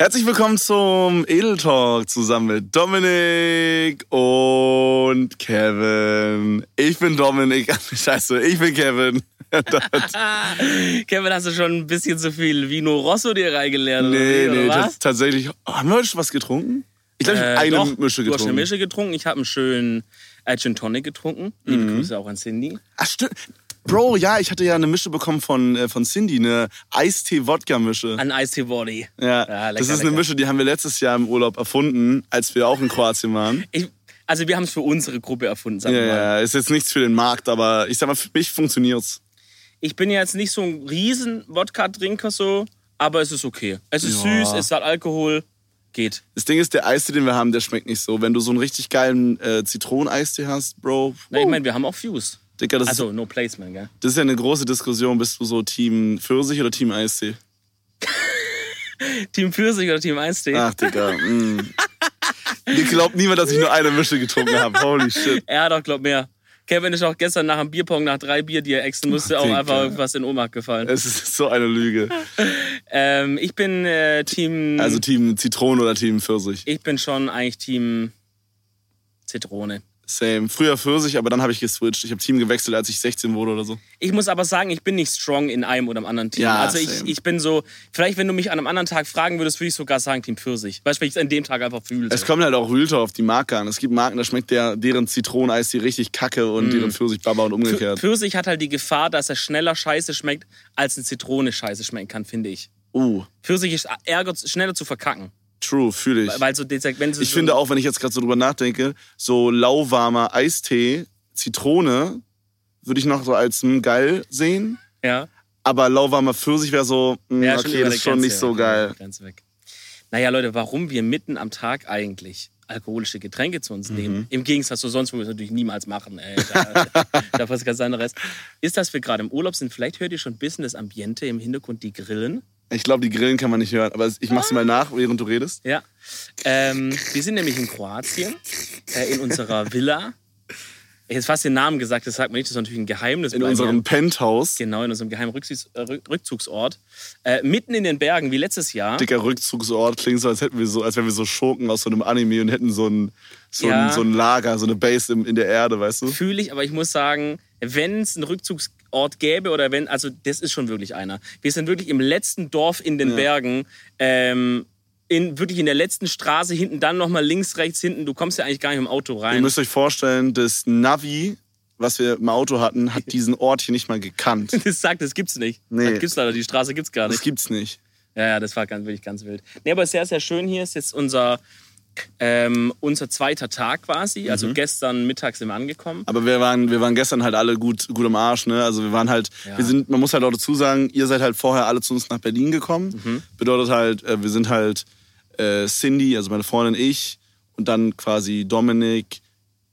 Herzlich willkommen zum Edel Talk zusammen mit Dominik und Kevin. Ich bin Dominik, scheiße, ich bin Kevin. Kevin, hast du schon ein bisschen zu viel Vino Rosso dir reingelernt? Nee, oder nee, was? das, tatsächlich. Oh, haben wir heute schon was getrunken? Ich glaube, ich habe Äh, eine doch, Mische Du hast eine getrunken. Mische getrunken. Ich habe einen schönen Gin Tonic getrunken. Liebe Mhm. Grüße auch an Cindy. Ach, stimmt. Bro, ja, ich hatte ja eine Mische bekommen von, äh, von Cindy, eine Eistee-Wodka-Mische. An Ice Body. Ja, Ja, das lecker, ist eine lecker. Mische, die haben wir letztes Jahr im Urlaub erfunden, als wir auch in Kroatien waren. Ich, also wir haben es für unsere Gruppe erfunden, sagen Ja, wir mal. ja, ist jetzt nichts für den Markt, aber ich sag mal, für mich funktioniert's. Ich bin ja jetzt nicht so ein riesen Wodka-Trinker so, aber es ist okay. Es ist Ja. süß, es hat Alkohol, geht. Das Ding ist, der Eistee, den wir haben, der schmeckt nicht so. Wenn du so einen richtig geilen äh, Zitroneneistee hast, Bro, Na, ich meine, wir haben auch Fuse. Digga, das, Also, ist, no placement, gell? das ist ja eine große Diskussion. Bist du so Team Pfirsich oder Team Eistee? Team Pfirsich oder Team Eistee? Ach, Digga. mm. Glaubt niemand, dass ich nur eine Mische getrunken habe. Holy shit. Er hat auch, glaub mehr. Kevin ist auch gestern nach einem Bierpong, nach drei Bier, die er exen musste, auch Digga. einfach irgendwas in Ohnmacht gefallen. Es ist so eine Lüge. Ähm, ich bin äh, Team. Also Team Zitrone oder Team Pfirsich. ich bin schon eigentlich Team Zitrone. Same. Früher Pfirsich, aber dann habe ich geswitcht. Ich habe Team gewechselt, als ich 16 wurde oder so. Ich muss aber sagen, ich bin nicht strong in einem oder im anderen Team. Ja, also ich, ich bin so, vielleicht wenn du mich an einem anderen Tag fragen würdest, würde ich sogar sagen Team Pfirsich. Weil ich es an dem Tag einfach fühle. Es kommt halt auch Real Talk auf die Marke an. Es gibt Marken, da schmeckt der, deren Zitroneneistee richtig kacke und deren Pfirsich Baba und umgekehrt. Pfirsich hat halt die Gefahr, dass er schneller scheiße schmeckt, als eine Zitrone scheiße schmecken kann, finde ich. Uh, Pfirsich ist ärger, schneller zu verkacken. True, fühle ich. Weil so, wenn sie Ich so finde auch, wenn ich jetzt gerade so drüber nachdenke, so lauwarmer Eistee, Zitrone, würde ich noch so als hm, geil sehen. Ja. Aber lauwarmer Pfirsich wäre so, hm, Ja, okay, das ist schon Grenze, nicht so ja, geil. Grenze weg. Naja, Leute, warum wir mitten am Tag eigentlich alkoholische Getränke zu Mhm. uns nehmen, im Gegensatz zu sonst, wo wir es natürlich niemals machen, ey, da, da was ganz anderes, ist, dass wir gerade im Urlaub sind. Vielleicht hört ihr schon ein bisschen das Ambiente im Hintergrund, die Grillen. Ich glaube, die Grillen kann man nicht hören, aber ich mach's mal nach, während du redest. Ja. Ähm, wir sind nämlich in Kroatien, äh, in unserer Villa. Ich hätte fast den Namen gesagt, das sagt man nicht, das ist natürlich ein Geheimnis. In unserem mir. Penthouse. Genau, in unserem geheimen Rückzugs äh, Rück- Rückzugsort. Äh, mitten in den Bergen, wie letztes Jahr. Dicker Rückzugsort klingt so, als hätten wir so, als wären wir so Schurken aus so einem Anime und hätten so ein, so Ja. ein, so ein Lager, so eine Base in, in der Erde, weißt du? Fühle ich, aber ich muss sagen, wenn es einen Rückzugsort gäbe oder wenn, also das ist schon wirklich einer. Wir sind wirklich im letzten Dorf in den Bergen, ähm, in, wirklich in der letzten Straße hinten, dann nochmal links, rechts, hinten. Du kommst ja eigentlich gar nicht im Auto Ihr rein. müsst euch vorstellen, das Navi, was wir im Auto hatten, hat diesen Ort hier nicht mal gekannt. Das sagt, das gibt's nicht. Nee. Das gibt's leider, die Straße gibt's gar Das nicht. gibt's nicht. Ja, ja, das war ganz, wirklich ganz wild. Nee, aber sehr, sehr schön hier ist jetzt unser, ähm, unser zweiter Tag quasi. Also Mhm. gestern Mittag sind wir angekommen. Aber wir waren, wir waren gestern halt alle gut, gut am Arsch, ne? Also wir waren halt, Ja. wir sind, man muss halt auch dazu sagen, ihr seid halt vorher alle zu uns nach Berlin gekommen. Mhm. Bedeutet halt, äh, wir sind halt äh, Cindy, also meine Freundin, ich und dann quasi Dominik,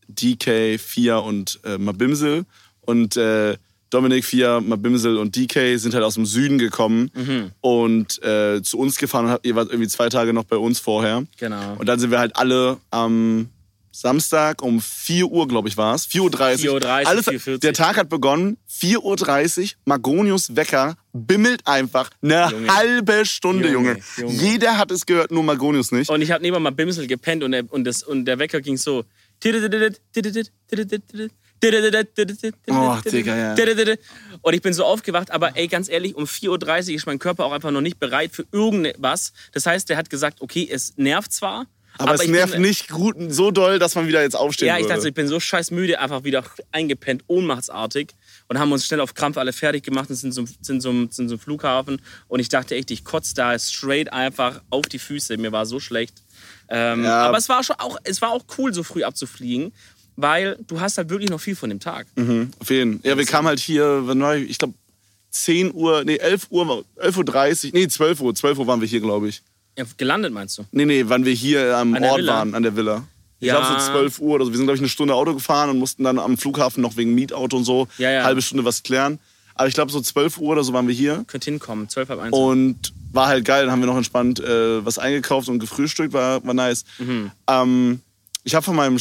DK, Fia und äh, Mabimsel. Und äh, Dominik, Fia, Mabimsel und DK sind halt aus dem Süden gekommen Mhm. und äh, zu uns gefahren und ihr wart irgendwie zwei Tage noch bei uns vorher. Genau. Und dann sind wir halt alle am Samstag um 4 Uhr, glaube ich, war es. 4.30 Uhr. 4.30 Uhr, Alles, 4.40 Der Tag hat begonnen. 4.30 Uhr. Magonius Wecker bimmelt einfach eine Junge. halbe Stunde, Junge. Junge. Jeder hat es gehört, nur Magonius nicht. Und ich habe neben mal Bimsel gepennt und der, und, das, und der Wecker ging so. Oh, Digga, ja. Und ich bin so aufgewacht, aber ey, ganz ehrlich, um 4.30 Uhr ist mein Körper auch einfach noch nicht bereit für irgendwas. Das heißt, der hat gesagt, okay, es nervt zwar, aber, es ich nervt bin, nicht gut, so doll, dass man wieder jetzt aufstehen Ja, ich würde. dachte, ich bin so scheiß müde, einfach wieder eingepennt, ohnmachtsartig. Und haben uns schnell auf Krampf alle fertig gemacht und sind zum, sind zum, sind zum Flughafen. Und ich dachte echt, ich kotze da straight einfach auf die Füße. Mir war so schlecht. Ähm, Ja. Aber es war schon auch, es war auch cool, so früh abzufliegen, weil du hast halt wirklich noch viel von dem Tag. Mhm, auf jeden Ja, wir kamen halt hier, ich glaube 10 Uhr, nee, 11 Uhr, 11.30 Uhr, nee, 12 Uhr, 12 Uhr waren wir hier, glaube ich. Ja, gelandet meinst du? Nee, nee, wann wir hier am Ort Villa? waren, an der Villa. Ich Ja. glaube so 12 Uhr oder so. Wir sind, glaube ich, eine Stunde Auto gefahren und mussten dann am Flughafen noch wegen Mietauto und so Ja, ja. halbe Stunde was klären. Aber ich glaube, so 12 Uhr oder so waren wir hier. Könnt hinkommen, 12 halb eins. Und war halt geil. Dann haben wir noch entspannt äh, was eingekauft und gefrühstückt. War, war nice. Mhm. Ähm, ich habe von meinem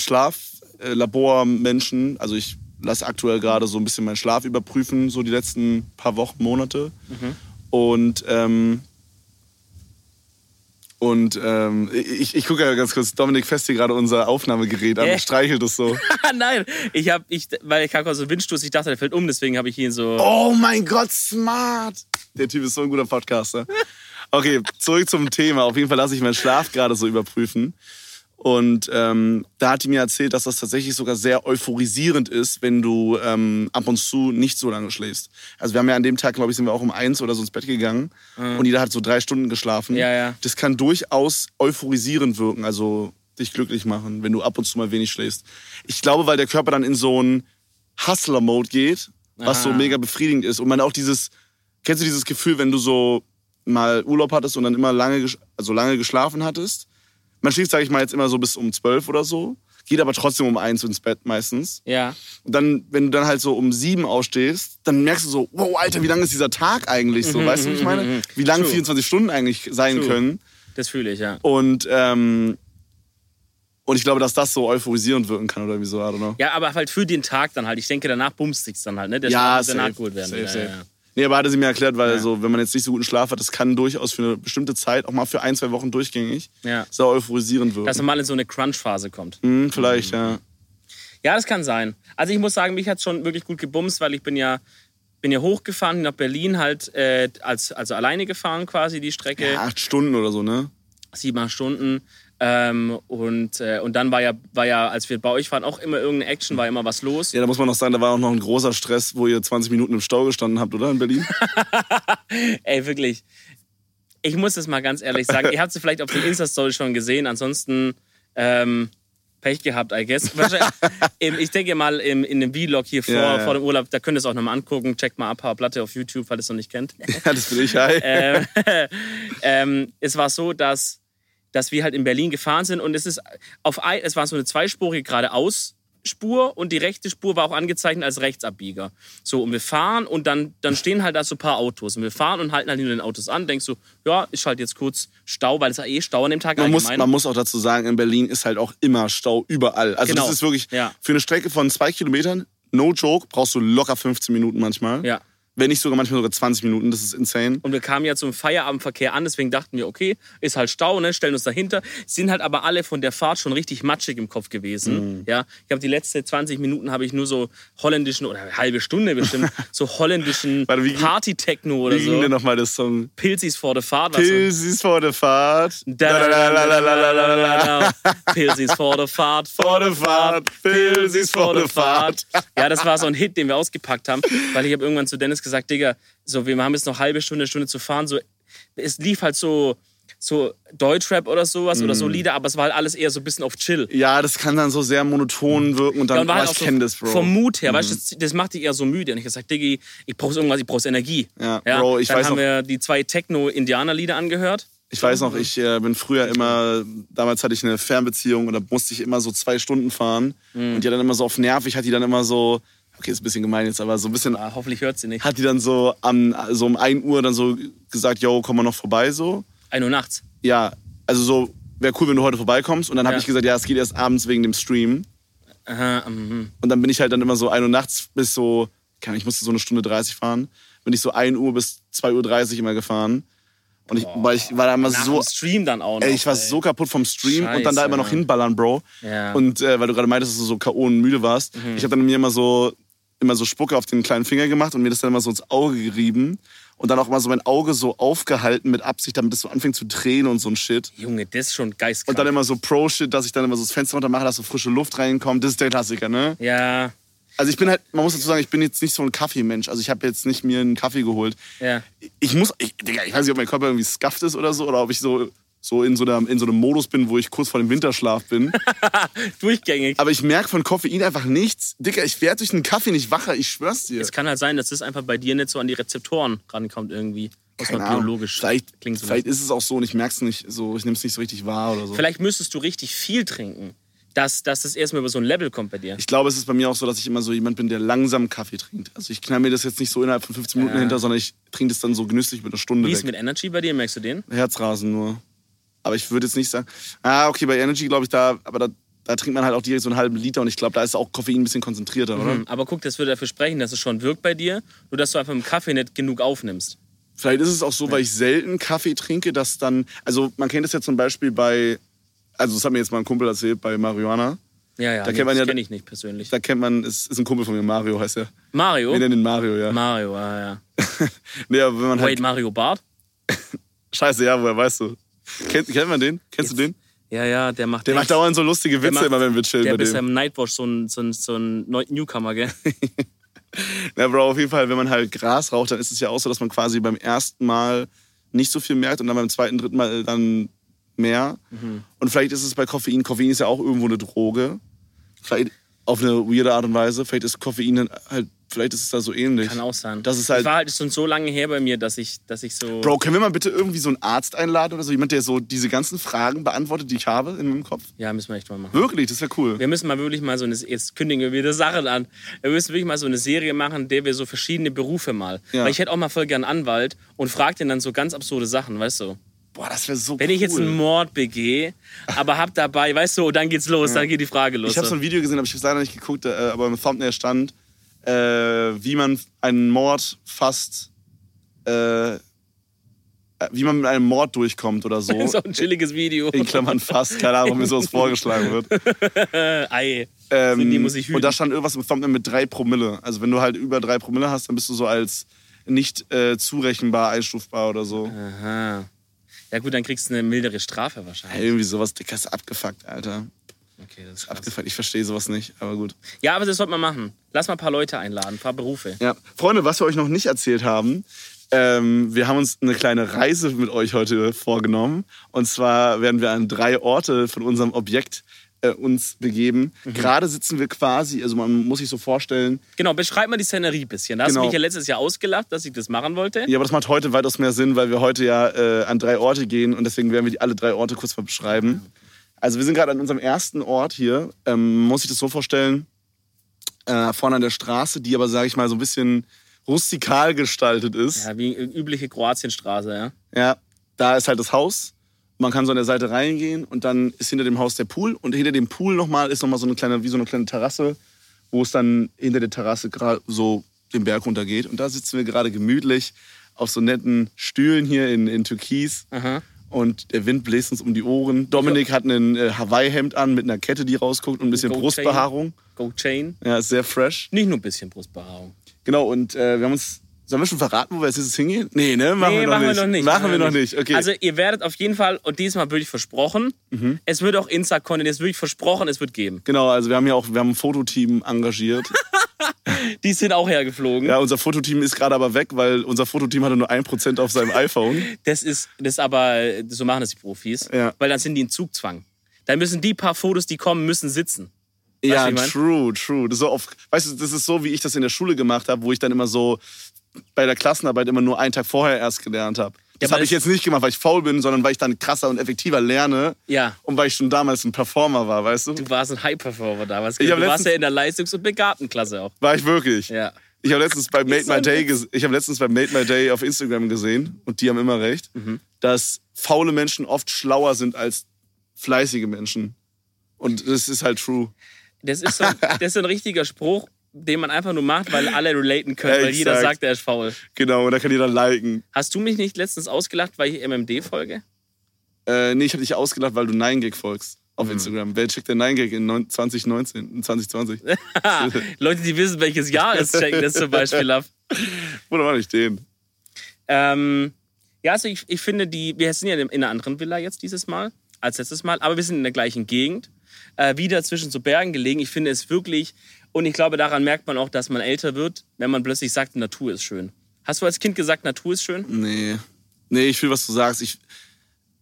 Schlaflabormenschen, also ich lasse aktuell gerade so ein bisschen meinen Schlaf überprüfen, so die letzten paar Wochen, Monate. Mhm. Und ähm, Und ähm, ich, ich gucke ja ganz kurz, Dominik fest hier gerade unser Aufnahmegerät an Äh. streichelt es so. Nein, ich habe, ich, weil ich habe so einen Windstoß, ich dachte, der fällt um, deswegen habe ich ihn so. Oh mein Gott, smart! Der Typ ist so ein guter Podcaster. Okay, zurück zum Thema. Auf jeden Fall lasse ich meinen Schlaf gerade so überprüfen. Und ähm, da hat die mir erzählt, dass das tatsächlich sogar sehr euphorisierend ist, wenn du ähm, ab und zu nicht so lange schläfst. Also wir haben ja an dem Tag, glaube ich, sind wir auch um eins oder so ins Bett gegangen und jeder hat so drei Stunden geschlafen. Mhm. Ja, ja. Das kann durchaus euphorisierend wirken, also dich glücklich machen, wenn du ab und zu mal wenig schläfst. Ich glaube, weil der Körper dann in so einen Hustler-Mode geht, was so mega befriedigend ist. Und man auch dieses, kennst du dieses Gefühl, wenn du so mal Urlaub hattest und dann immer lange, also lange geschlafen hattest? Man schläft, sage ich mal, jetzt immer so bis um zwölf oder so, geht aber trotzdem um eins ins Bett meistens. Ja. Und dann, wenn du dann halt so um sieben aufstehst, dann merkst du so, wow, Alter, wie lang ist dieser Tag eigentlich so? weißt du, wie ich meine? Wie lang Mhm, True. 24 Stunden eigentlich sein True. können. Das fühle ich, ja. Und, ähm, und ich glaube, dass das so euphorisierend wirken kann oder wieso, I don't know. Ja, aber halt für den Tag dann halt. Ich denke, danach bumst sich's dann halt, ne? Der Ja, Schlaf danach gut werden. safe, ja, safe. Ja, ja. Nee, aber hatte sie mir erklärt, weil Ja. so, wenn man jetzt nicht so guten Schlaf hat, das kann durchaus für eine bestimmte Zeit, auch mal für ein, zwei Wochen durchgängig, Ja. sehr euphorisierend wirken. Dass man mal in so eine Crunch-Phase kommt. hm, vielleicht, ja. Ja, das kann sein. Also ich muss sagen, mich hat schon wirklich gut gebumst, weil ich bin ja bin ja hochgefahren nach Berlin halt äh, als also alleine gefahren quasi die Strecke ja. Acht Stunden oder so, ne? sieben acht Stunden ähm, und äh, und dann war ja war ja als wir bei euch waren auch immer irgendeine Action war immer was los Ja, da muss man noch sagen, da war auch noch ein großer Stress, wo ihr 20 Minuten im Stau gestanden habt, oder? In Berlin? ey wirklich ich muss es mal ganz ehrlich sagen ihr habt es vielleicht auf den Insta Story schon gesehen ansonsten ähm, Pech gehabt, I guess. Ich denke mal im, in dem Vlog hier vor, Ja, ja. vor dem Urlaub, da könnt ihr es auch nochmal angucken. Checkt mal ab, Platte auf YouTube, falls ihr es noch nicht kennt. ja, das bin ich, hi. ähm, ähm, es war so, dass, dass wir halt in Berlin gefahren sind und es ist auf ein, es war so eine zweispurige geradeaus-Spur und die rechte Spur war auch angezeichnet als Rechtsabbieger. So, und wir fahren und dann, dann stehen halt da so ein paar Autos und wir fahren und halten halt hinter den Autos an, denkst du, ja, ich schalte jetzt kurz Stau, weil es war eh Stau an dem Tag Man muss, man muss auch dazu sagen, in Berlin ist halt auch immer Stau überall. Also Genau. das ist wirklich, Ja. für eine Strecke von zwei Kilometern, no joke, brauchst du locker 15 Minuten manchmal. ja. Wenn nicht sogar manchmal sogar 20 Minuten, das ist insane. Und wir kamen ja zum Feierabendverkehr an, deswegen dachten wir, okay, ist halt Stau, ne, stellen uns dahinter. Sind halt aber alle von der Fahrt schon richtig matschig im Kopf gewesen. Mhm. Ja, ich habe die letzten 20 Minuten habe ich nur so holländischen oder eine halbe Stunde bestimmt so holländischen Warte, wie ging- Party-Techno oder Wie ging denn so. nochmal das Song? Pilzis vor der Fahrt. so- Pilsis vor der Fahrt. Pilzis vor der Fahrt, Vor der Fahrt, Pilsis vor der Fahrt. Ja, das war so ein Hit, den wir ausgepackt haben, weil ich habe irgendwann zu Dennis gesagt, Digga, so, wir haben jetzt noch eine halbe Stunde, Stunde zu fahren. So, es lief halt so, so Deutschrap oder sowas oder Mm. so Lieder, aber es war halt alles eher so ein bisschen auf Chill. Ja, das kann dann so sehr monoton wirken und dann, Ja, und war oh, halt ich auch so kenne das, Bro. Mhm. vom Mut her, weißt du, das, das macht dich eher so müde. Und ich gesagt, Diggi, ich brauche irgendwas, ich brauche Energie. Ja, Bro, ich dann weiß haben noch- wir die zwei Techno-Indianer-Lieder angehört. Ich weiß noch, ich äh, bin früher immer, damals hatte ich eine Fernbeziehung und da musste ich immer so zwei Stunden fahren. Mhm. Und die hat dann immer so auf nervig, hat die dann immer so, okay, ist ein bisschen gemein jetzt, aber so ein bisschen, Ah, hoffentlich hört sie nicht. hat die dann so am, so um 1 Uhr dann so gesagt, yo, komm mal noch vorbei so. 1 Uhr nachts. Ja, also so, wäre cool, wenn du heute vorbeikommst. Und dann habe Ja. ich gesagt, ja, es geht erst abends wegen dem Stream. Aha, mhm. Und dann bin ich halt dann immer so 1 Uhr nachts bis so, keine Ahnung, ich musste so eine Stunde 30 fahren, bin ich so 1 Uhr bis 2 Uhr 30 immer gefahren. Und ich, weil ich war da immer Nach so, dem Stream dann auch noch. ey, ich war ey. so kaputt vom Stream und dann da Scheiße, immer noch hinballern, Bro. Ja. Mhm. Und äh, weil du gerade meintest, dass du so K.O. und müde warst, ich habe dann mir immer so immer so Spucke auf den kleinen Finger gemacht und mir das dann immer so ins Auge gerieben und dann auch mal so mein Auge so aufgehalten mit Absicht, damit es so anfängt zu drehen und so ein Shit. Junge, das ist schon geistkrank. Und dann immer so Pro-Shit, dass ich dann immer so das Fenster runter mache, dass so frische Luft reinkommt. Das ist der Klassiker, ne? ja, Also ich bin halt, man muss dazu sagen, ich bin jetzt nicht so ein Kaffeemensch. Also ich habe jetzt nicht mir einen Kaffee geholt. ja. Ich muss, ich, Digga, ich weiß nicht, ob mein Körper irgendwie skafft ist oder so, oder ob ich so, so, in, so einer, in so einem Modus bin, wo ich kurz vor dem Winterschlaf bin. Durchgängig. Aber ich merke von Koffein einfach nichts. Digga, ich werde durch einen Kaffee nicht wacher, ich schwör's dir. Es kann halt sein, dass das einfach bei dir nicht so an die Rezeptoren rankommt irgendwie. Muss Keine Ahnung. biologisch. Vielleicht, klingt so. vielleicht ist es auch so und ich merk's nicht so, ich nehme es nicht so richtig wahr oder so. Vielleicht müsstest du richtig viel trinken, dass, dass das erstmal über so ein Level kommt bei dir. Ich glaube, es ist bei mir auch so, dass ich immer so jemand bin, der langsam Kaffee trinkt. Also ich knall mir das jetzt nicht so innerhalb von 15 Minuten Ja. hinter, sondern ich trinke das dann so genüsslich mit einer Stunde Wie ist weg. mit Energy bei dir? Merkst du den? Herzrasen nur. Aber ich würde jetzt nicht sagen, ah, okay, bei Energy glaube ich da, aber da, da trinkt man halt auch direkt so einen halben Liter und ich glaube, da ist auch Koffein ein bisschen konzentrierter, oder? Hm, Aber guck, das würde dafür sprechen, dass es schon wirkt bei dir, nur dass du einfach im Kaffee nicht genug aufnimmst. Vielleicht ist es auch so, weil ich selten Kaffee trinke, dass dann, also man kennt es ja zum Beispiel bei, also das hat mir jetzt mal ein Kumpel erzählt, bei Marihuana. Ja, ja, Da nee, kennt man das ja- kenne ich nicht persönlich. Da kennt man, es ist ein Kumpel von mir, Mario heißt er. Mario? Wir nennen ihn Mario, ja. Mario, ah, ja. nee, aber wenn man halt, Wait, Mario Bart? scheiße, ja, woher weißt du? Kennt, kennt man den? Kennst du den? Ja, ja, der macht Der macht dauernd so lustige Witze macht- immer, wenn wir chillen Der ist dem. im Nightwatch so ein, so ein, so ein Newcomer, gell? Ja, Bro, auf jeden Fall, wenn man halt Gras raucht, dann ist es ja auch so, dass man quasi beim ersten Mal nicht so viel merkt und dann beim zweiten, dritten Mal dann mehr. Mhm. Und vielleicht ist es bei Koffein, Koffein ist ja auch irgendwo eine Droge. Vielleicht auf eine weirde Art und Weise. Vielleicht ist Koffein dann halt, vielleicht ist es da so ähnlich. Kann auch sein. Das ist halt- Ich war halt schon so lange her bei mir, dass ich, dass ich so. Bro, können wir mal bitte irgendwie so einen Arzt einladen oder so? Jemand, der so diese ganzen Fragen beantwortet, die ich habe in meinem Kopf? Ja, müssen wir echt mal machen. Wirklich, das wäre cool. Wir müssen mal wirklich mal so eine, jetzt kündigen wir wieder Sachen an. Wir müssen wirklich mal so eine Serie machen, in der wir so verschiedene Berufe mal. Ja. Weil ich hätte auch mal voll gern einen Anwalt und frag den dann so ganz absurde Sachen, weißt du? Boah, das wäre so Wenn cool. ich jetzt einen Mord begehe, aber hab dabei, weißt du, dann geht's los, dann geht die Frage los. Ich habe so ein Video gesehen, aber ich habe leider nicht geguckt, äh, aber im Thumbnail stand, äh, wie man einen Mord fast, äh, wie man mit einem Mord durchkommt oder so. das ist auch ein chilliges Video. In Klammern fast, keine Ahnung, mir sowas vorgeschlagen wird. Ei. Ähm, die muss ich hüten. und da stand irgendwas im Thumbnail mit drei Promille. Also wenn du halt über drei Promille hast, dann bist du so als nicht äh, zurechenbar, einstufbar oder so. Aha. Ja gut, dann kriegst du eine mildere Strafe wahrscheinlich. Irgendwie sowas, Dicker, ist abgefuckt, Alter. Okay, das ist krass. Abgefuckt, ich verstehe sowas nicht, aber gut. Ja, aber das sollte man machen. Lass mal ein paar Leute einladen, ein paar Berufe. Ja, Freunde, was wir euch noch nicht erzählt haben, ähm, wir haben uns eine kleine Reise mit euch heute vorgenommen. Und zwar werden wir an drei Orte von unserem Objekt äh, uns begeben. Mhm. Gerade sitzen wir quasi, also man muss sich so vorstellen, Genau, beschreib mal die Szenerie ein bisschen. Da hast Genau. du mich ja letztes Jahr ausgelacht, dass ich das machen wollte. ja, aber das macht heute weitaus mehr Sinn, weil wir heute ja äh, an drei Orte gehen und deswegen werden wir die alle drei Orte kurz mal beschreiben. Also wir sind gerade an unserem ersten Ort hier. Ähm, muss sich das so vorstellen, äh, vorne an der Straße, die aber, sage ich mal, so ein bisschen rustikal gestaltet ist. Ja, wie übliche Kroatienstraße, ja. Ja, da ist halt das Haus. Man kann so an der Seite reingehen und dann ist hinter dem Haus der Pool und hinter dem Pool nochmal ist nochmal so eine kleine, wie so eine kleine Terrasse, wo es dann hinter der Terrasse gerade so den Berg runtergeht. Und da sitzen wir gerade gemütlich auf so netten Stühlen hier in, in Türkis. Aha. Und der Wind bläst uns um die Ohren. Dominik hat ein äh, Hawaii-Hemd an mit einer Kette, die rausguckt und ein bisschen Gold Brustbehaarung. Go Chain. Ja, ist sehr fresh. Nicht nur ein bisschen Brustbehaarung. Genau, und äh, wir haben uns. Sollen wir schon verraten, wo wir jetzt hingehen? Nee, ne? Machen, nee, wir, noch machen nicht. wir noch nicht. Machen wir noch nicht. Okay. Mhm. Also ihr werdet auf jeden Fall, und diesmal wirklich versprochen, es wird auch Insta-Content, es wird wirklich versprochen, es wird geben. Genau, also wir haben ja auch, wir haben ein Fototeam engagiert. Die sind auch hergeflogen. ja, unser Fototeam ist gerade aber weg, weil unser Fototeam hatte nur 1% auf seinem iPhone. Das ist, das ist aber, so machen das die Profis. Ja. Weil dann sind die in Zugzwang. Dann müssen die paar Fotos, die kommen, müssen sitzen. ja, ich mein? true, true. Das ist, so oft, weißt du, das ist so, wie ich das in der Schule gemacht habe, wo ich dann immer so bei der Klassenarbeit immer nur einen Tag vorher erst gelernt habe. Das aber habe ich jetzt nicht gemacht, weil ich faul bin, sondern weil ich dann krasser und effektiver lerne. Ja. Und weil ich schon damals ein Performer war, weißt du? Du warst ein High-Performer damals. Ich Du warst ja in der Leistungs- und Begabtenklasse auch. War ich wirklich. Ja. Ich habe letztens bei Made My Day, ich habe letztens bei Made My Day auf Instagram gesehen und die haben immer recht, Mhm. dass faule Menschen oft schlauer sind als fleißige Menschen. Und das ist halt true. Das ist, so, das ist so ein richtiger Spruch, den man einfach nur macht, weil alle relaten können, weil jeder sagt, er ist faul. Genau, und da kann jeder liken. Hast du mich nicht letztens ausgelacht, weil ich MMD folge? Äh, nee, ich habe dich ausgedacht, weil du 9gag folgst auf Instagram. Wer checkt der 9gag in neun- 2019, in 2020? Leute, die wissen, welches Jahr es checken das zum Beispiel ab. Oder war nicht den? Ähm, ja, also ich, ich finde, die, wir sind ja in einer anderen Villa jetzt dieses Mal als letztes Mal, aber wir sind in der gleichen Gegend, äh, wieder zwischen so Bergen gelegen. Ich finde es wirklich, und ich glaube, daran merkt man auch, dass man älter wird, wenn man plötzlich sagt, Natur ist schön. Hast du als Kind gesagt, Natur ist schön? Nee. Nee, ich fühle, was du sagst. Ich,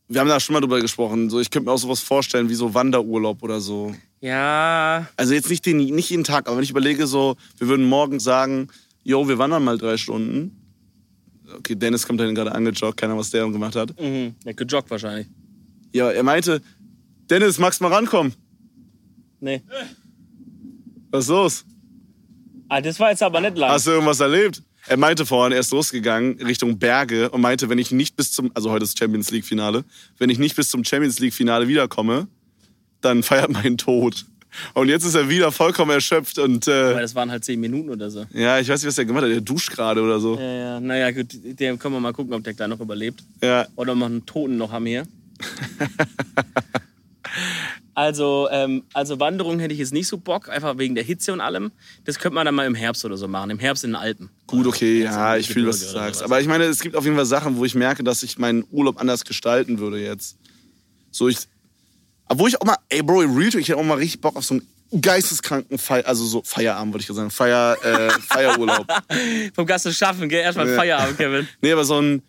wir haben da schon mal drüber gesprochen. So, ich könnte mir auch sowas vorstellen wie so Wanderurlaub oder so. Ja, Also jetzt nicht, den, nicht jeden Tag, aber wenn ich überlege, so, wir würden morgen sagen, yo, wir wandern mal drei Stunden. Okay, Dennis kommt dann gerade angejoggt, keiner, was der gemacht hat. mhm. ja gejoggt wahrscheinlich. Ja, er meinte, Dennis, magst du mal rankommen? Nee. Was ist los? Ah, das war jetzt aber nicht lang. Hast du irgendwas erlebt? Er meinte vorhin, er ist losgegangen Richtung Berge und meinte, wenn ich nicht bis zum, also heute ist Champions League Finale, wenn ich nicht bis zum Champions League Finale wiederkomme, dann feiert mein Tod. Und jetzt ist er wieder vollkommen erschöpft und Weil äh, das waren halt zehn Minuten oder so. ja, ich weiß nicht, was der gemacht hat. Der duscht gerade oder so. Ja, ja. Naja, gut, der können wir mal gucken, ob der da noch überlebt. Ja. Oder ob wir einen Toten noch haben hier. also, ähm, also Wanderung hätte ich jetzt nicht so Bock, einfach wegen der Hitze und allem. Das könnte man dann mal im Herbst oder so machen. Im Herbst in den Alpen. Gut, okay, ja, im ich fühle, was du sagst. Aber ich meine, es gibt auf jeden Fall Sachen, wo ich merke, dass ich meinen Urlaub anders gestalten würde jetzt. So, ich. Obwohl ich auch mal, ey, Bro, Real Talk, ich hätte auch mal richtig Bock auf so einen geisteskranken Feier, also so Feierabend, würde ich sagen. Feier, äh, Feierurlaub. Vom Gast zu schaffen, gell? Erstmal Ja. Feierabend, Kevin. Nee, aber so ein.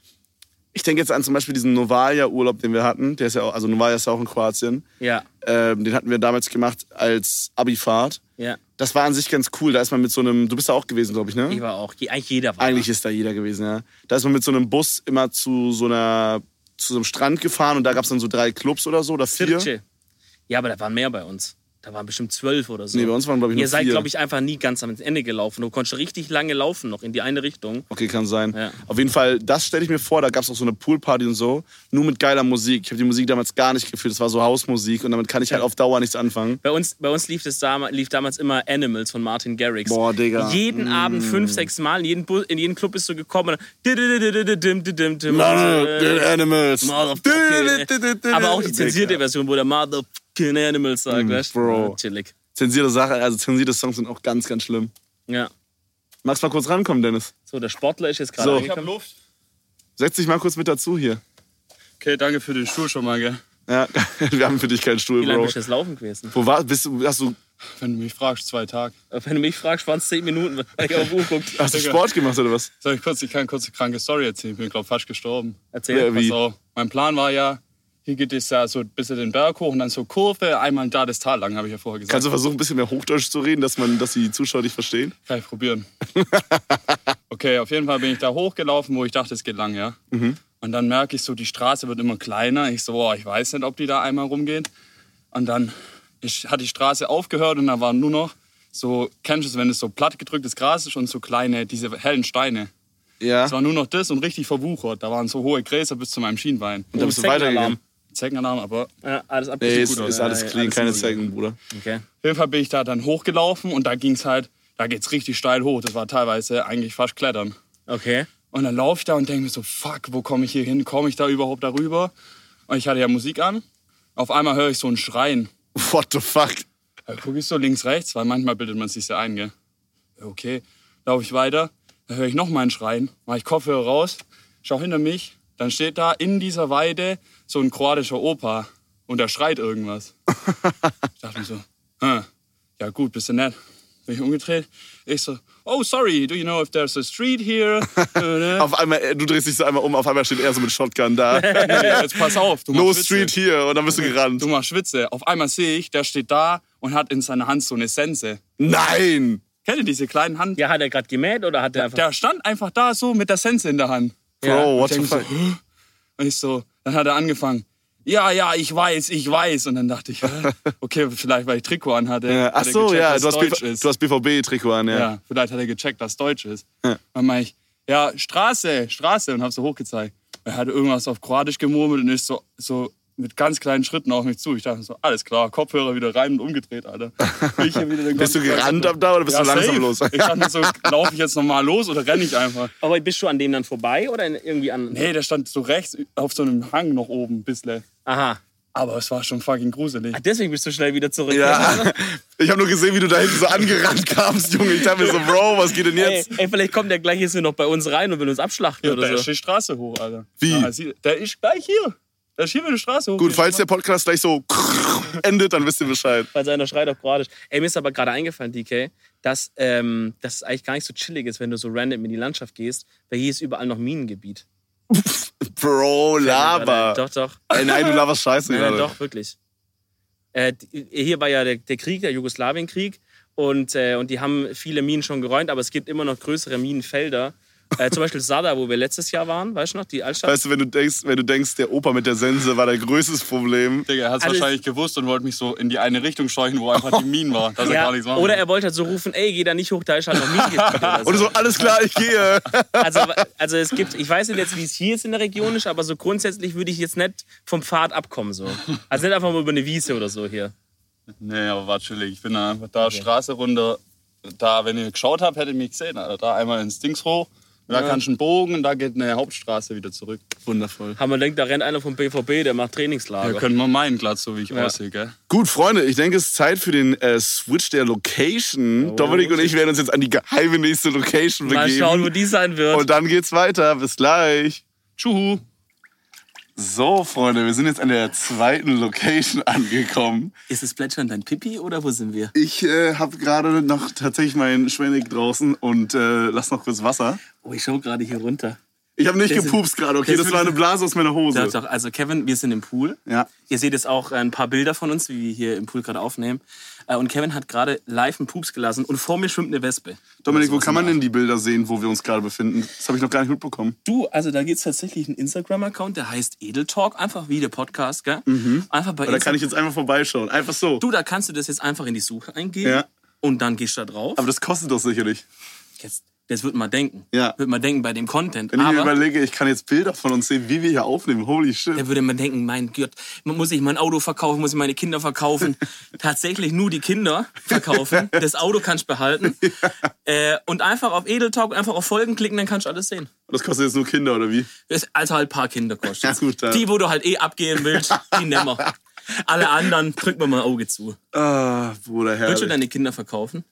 Ich denke jetzt an zum Beispiel diesen Novalia-Urlaub, den wir hatten. Der ist ja auch, also Novalia ist ja auch in Kroatien. Ja, Ähm, den hatten wir damals gemacht als Abifahrt. ja. Das war an sich ganz cool. Da ist man mit so einem. Du bist da auch gewesen, glaube ich, ne? Ich war auch. Eigentlich jeder war. Eigentlich ist da jeder gewesen, ja. Da ist man mit so einem Bus immer zu so einer zu so einem Strand gefahren und da gab es dann so drei Clubs oder so oder vier. Sirce. Ja, aber da waren mehr bei uns. Da waren bestimmt zwölf oder so. Nee, bei uns waren glaube ich nur Ihr seid, glaube ich, einfach nie ganz am Ende gelaufen. Du konntest richtig lange laufen noch in die eine Richtung. Okay, kann sein. Ja. Auf jeden Fall, das stelle ich mir vor. Da gab es auch so eine Poolparty und so. Nur mit geiler Musik. Ich habe die Musik damals gar nicht gefühlt. Das war so Hausmusik und damit kann ich halt auf Dauer nichts anfangen. Bei uns, bei uns lief, das dam lief damals immer Animals von Martin Garrix. Boah, Digga. Mm. Jeden Abend fünf, sechs Mal. In jeden, Bu in jeden Club bist du gekommen. Animals. Aber auch die zensierte Version, wo der Motherfucking Animals sagt, weißt du? Mm, Bro. Ja, Chillig. Zensierte Sache, also zensierte Songs sind auch ganz, ganz schlimm. Ja. Magst du mal kurz rankommen, Dennis? So, der Sportler ist jetzt gerade So. Ich hab. Luft. Setz dich mal kurz mit dazu hier. Okay, danke für den Stuhl schon mal, gell? Ja, wir haben für dich keinen Stuhl, Wie lange Bro. bist du jetzt laufen gewesen? Wo war, bist du, hast du, Wenn du mich fragst, zwei Tage. Wenn du mich fragst, waren es zehn Minuten, weil ich auf Uhr guckt. hast du. Sport gemacht oder was? Soll ich kurz, ich kann eine kurze kranke Story erzählen. Ich bin, glaube fast gestorben. Erzähl. Ja, wie? Pass auf. Mein Plan war ja, hier geht es ja so ein bisschen den Berg hoch und dann so Kurve, einmal da das Tal lang, habe ich ja vorher gesagt. Kannst du versuchen, ein bisschen mehr Hochdeutsch zu reden, dass, man, dass die Zuschauer dich verstehen? Kann ich probieren. okay, auf jeden Fall bin ich da hochgelaufen, wo ich dachte, es geht lang, ja. Und dann merke ich so, die Straße wird immer kleiner. Ich so, boah, ich weiß nicht, ob die da einmal rumgehen. Und dann ich, hat die Straße aufgehört und da waren nur noch so, kennst du es, wenn es so platt gedrücktes Gras ist und so kleine, diese hellen Steine. Ja. Es war nur noch das und richtig verwuchert. Da waren so hohe Gräser bis zu meinem Schienbein. Und dann bist du weitergegangen. Zeckenalarm, aber Ja, alles Nee, abgeschickt. ist, ist alles Ja, clean, keine. Zecken, Bruder. Okay. Auf jeden Fall bin ich da dann hochgelaufen und da ging es halt, da geht's richtig steil hoch. Das war teilweise eigentlich fast Klettern. Okay. Und dann laufe ich da und denke mir so, fuck, wo komme ich hier hin? Komme ich da überhaupt darüber? Und ich hatte ja Musik an. Auf einmal höre ich so ein Schreien. What the fuck? Da gucke ich so links, rechts, weil manchmal bildet man sich ja ein, gell? Okay, laufe ich weiter. Da höre ich noch mal ein Schreien. Mache ich Kopfhörer raus, schau hinter mich. Dann steht da in dieser Weide so ein kroatischer Opa. Und der schreit irgendwas. ich dachte mir so, hm, ja gut, bist du nett. Bin ich umgedreht. Ich so, oh sorry, do you know if there's a street here? Äh, Auf einmal, äh, du drehst dich so einmal um, auf einmal steht er so mit Shotgun da. jetzt pass auf. Du no Witze. street here. Und dann bist du gerannt. Du machst Schwitze. Auf einmal sehe ich, der steht da und hat in seiner Hand so eine Sense. Nein! Kennt ihr diese kleinen Hand? Ja, hat er gerade gemäht oder hat er einfach. Der stand einfach da so mit der Sense in der Hand. Bro, what Ich the so, fuck? "Hä?" Und ich so, dann hat er angefangen. Ja, ja, ich weiß, ich weiß. Und dann dachte ich, okay, vielleicht weil ich Trikot anhatte. Ja, ach hat er so, gecheckt, ja, du hast, Deutsch ist. du hast BVB-Trikot an, ja. ja. vielleicht hat er gecheckt, dass Deutsch ist. Ja. Dann meine ich, ja, Straße, Straße und hab so hochgezeigt. Er hat irgendwas auf Kroatisch gemurmelt und ist so, so mit ganz kleinen Schritten auf mich zu. Ich dachte so, alles klar, Kopfhörer wieder rein und umgedreht, Alter. Bin ich hier wieder den Bist du gerannt ab da oder bist Ja, du langsam safe. los? Ich dachte mir so, laufe ich jetzt nochmal los oder renne ich einfach? Aber bist du an dem dann vorbei oder irgendwie an. Nee, der stand so rechts auf so einem Hang noch oben, bisschen. Aha. Aber es war schon fucking gruselig. Ah, deswegen bist du schnell wieder zurück. Ja, ich habe nur gesehen, wie du da hinten so angerannt kamst, Junge. Ich dachte mir so, Bro, was geht denn Ey, jetzt? ey, vielleicht kommt der gleich jetzt nur noch bei uns rein und will uns abschlachten Ja, oder der so. ist die Straße hoch, Alter. Wie? Sie- der ist gleich hier. Ist hier mit der Straße hoch. Gut, falls der Podcast gleich so endet, dann wisst ihr Bescheid. Weil seiner schreit auf Kroatisch. Ey, mir ist aber gerade eingefallen, DK, dass, ähm, dass es eigentlich gar nicht so chillig ist, wenn du so random in die Landschaft gehst, weil hier ist überall noch Minengebiet. Bro, laber. Doch, doch. Ey, nein, du laberst scheiße Nein, gerade. doch, wirklich. Äh, hier war ja der, der Krieg, der Jugoslawienkrieg. Und, äh, und die haben viele Minen schon geräumt, aber es gibt immer noch größere Minenfelder. Äh, zum Beispiel Sada, wo wir letztes Jahr waren, weißt du noch, die Altstadt. Weißt du, wenn du denkst, wenn du denkst, der Opa mit der Sense war dein größtes Problem. Digga, er hat es Also- wahrscheinlich gewusst und wollte mich so in die eine Richtung scheuchen, wo einfach die Minen war. Dass er ja, gar nichts machen oder er wollte halt so rufen, ey, geh da nicht hoch, da ist halt noch Minengebiet oder so. Und du so, alles klar, ich gehe. Also, also es gibt, ich weiß nicht jetzt, wie es hier jetzt in der Region ist, aber so grundsätzlich würde ich jetzt nicht vom Pfad abkommen. So. Also nicht einfach mal über eine Wiese oder so hier. Nee, aber war chillig. Ich bin dann einfach da Straße runter. Da, wenn ihr geschaut habt, hättet ihr mich gesehen. Alter. Da einmal ins Dings hoch. Und da Ja. kannst du einen Bogen und da geht eine Hauptstraße wieder zurück. Wundervoll. Haben wir denkt, da rennt einer vom BVB, der macht Trainingslager. Ja, können wir meinen, glatt, so wie ich Ja. aussehe, gell? Gut, Freunde, ich denke, es ist Zeit für den äh, Switch der Location. Dominik und ich werden uns jetzt an die geheime nächste Location Mal begeben. schauen, wo die sein wird. und dann geht's weiter. Bis gleich. Tschuhu. So, Freunde, wir sind jetzt an der zweiten Location angekommen. ist es Plätschern dein Pipi oder wo sind wir? Ich äh, habe gerade noch tatsächlich meinen Schwennig draußen und äh, lass noch kurz Wasser. Oh, ich schaue gerade hier runter. Ich habe nicht Das gepupst gerade, okay? das Das war eine Blase aus meiner Hose. Doch, doch. Also Kevin, wir sind im Pool. Ja. Ihr seht jetzt auch ein paar Bilder von uns, wie wir hier im Pool gerade aufnehmen. Äh, Und Kevin hat gerade live einen Pups gelassen und vor mir schwimmt eine Wespe. Dominik, wo kann man denn die Bilder sehen, wo wir uns gerade befinden? Das habe ich noch gar nicht mitbekommen. Du, also da gibt es tatsächlich einen Instagram-Account, der heißt Edeltalk, einfach wie der Podcast, gell? Einfach bei Oder kann Insta- ich jetzt einfach vorbeischauen? Einfach so. Du, da kannst du das jetzt einfach in die Suche eingeben Ja. und dann gehst du da drauf. Aber das kostet doch sicherlich. Jetzt, das wird man denken. Ja. Wird man denken bei dem Content. Wenn ich mir überlege, ich kann jetzt Bilder von uns sehen, wie wir hier aufnehmen. Holy shit. da würde man denken, mein Gott, muss ich mein Auto verkaufen, muss ich meine Kinder verkaufen. Tatsächlich nur die Kinder verkaufen. Das Auto kannst du behalten. Äh, und einfach auf Edeltalk, einfach auf Folgen klicken, dann kannst du alles sehen. Das kostet jetzt nur Kinder, oder wie? Das also halt ein paar Kinder kostet. Ja, gut, ja. Die, wo du halt eh abgehen willst, die nehmen wir. Alle anderen drücken wir mal ein Auge zu. Ah, Bruder, Willst du herrlich. deine Kinder verkaufen?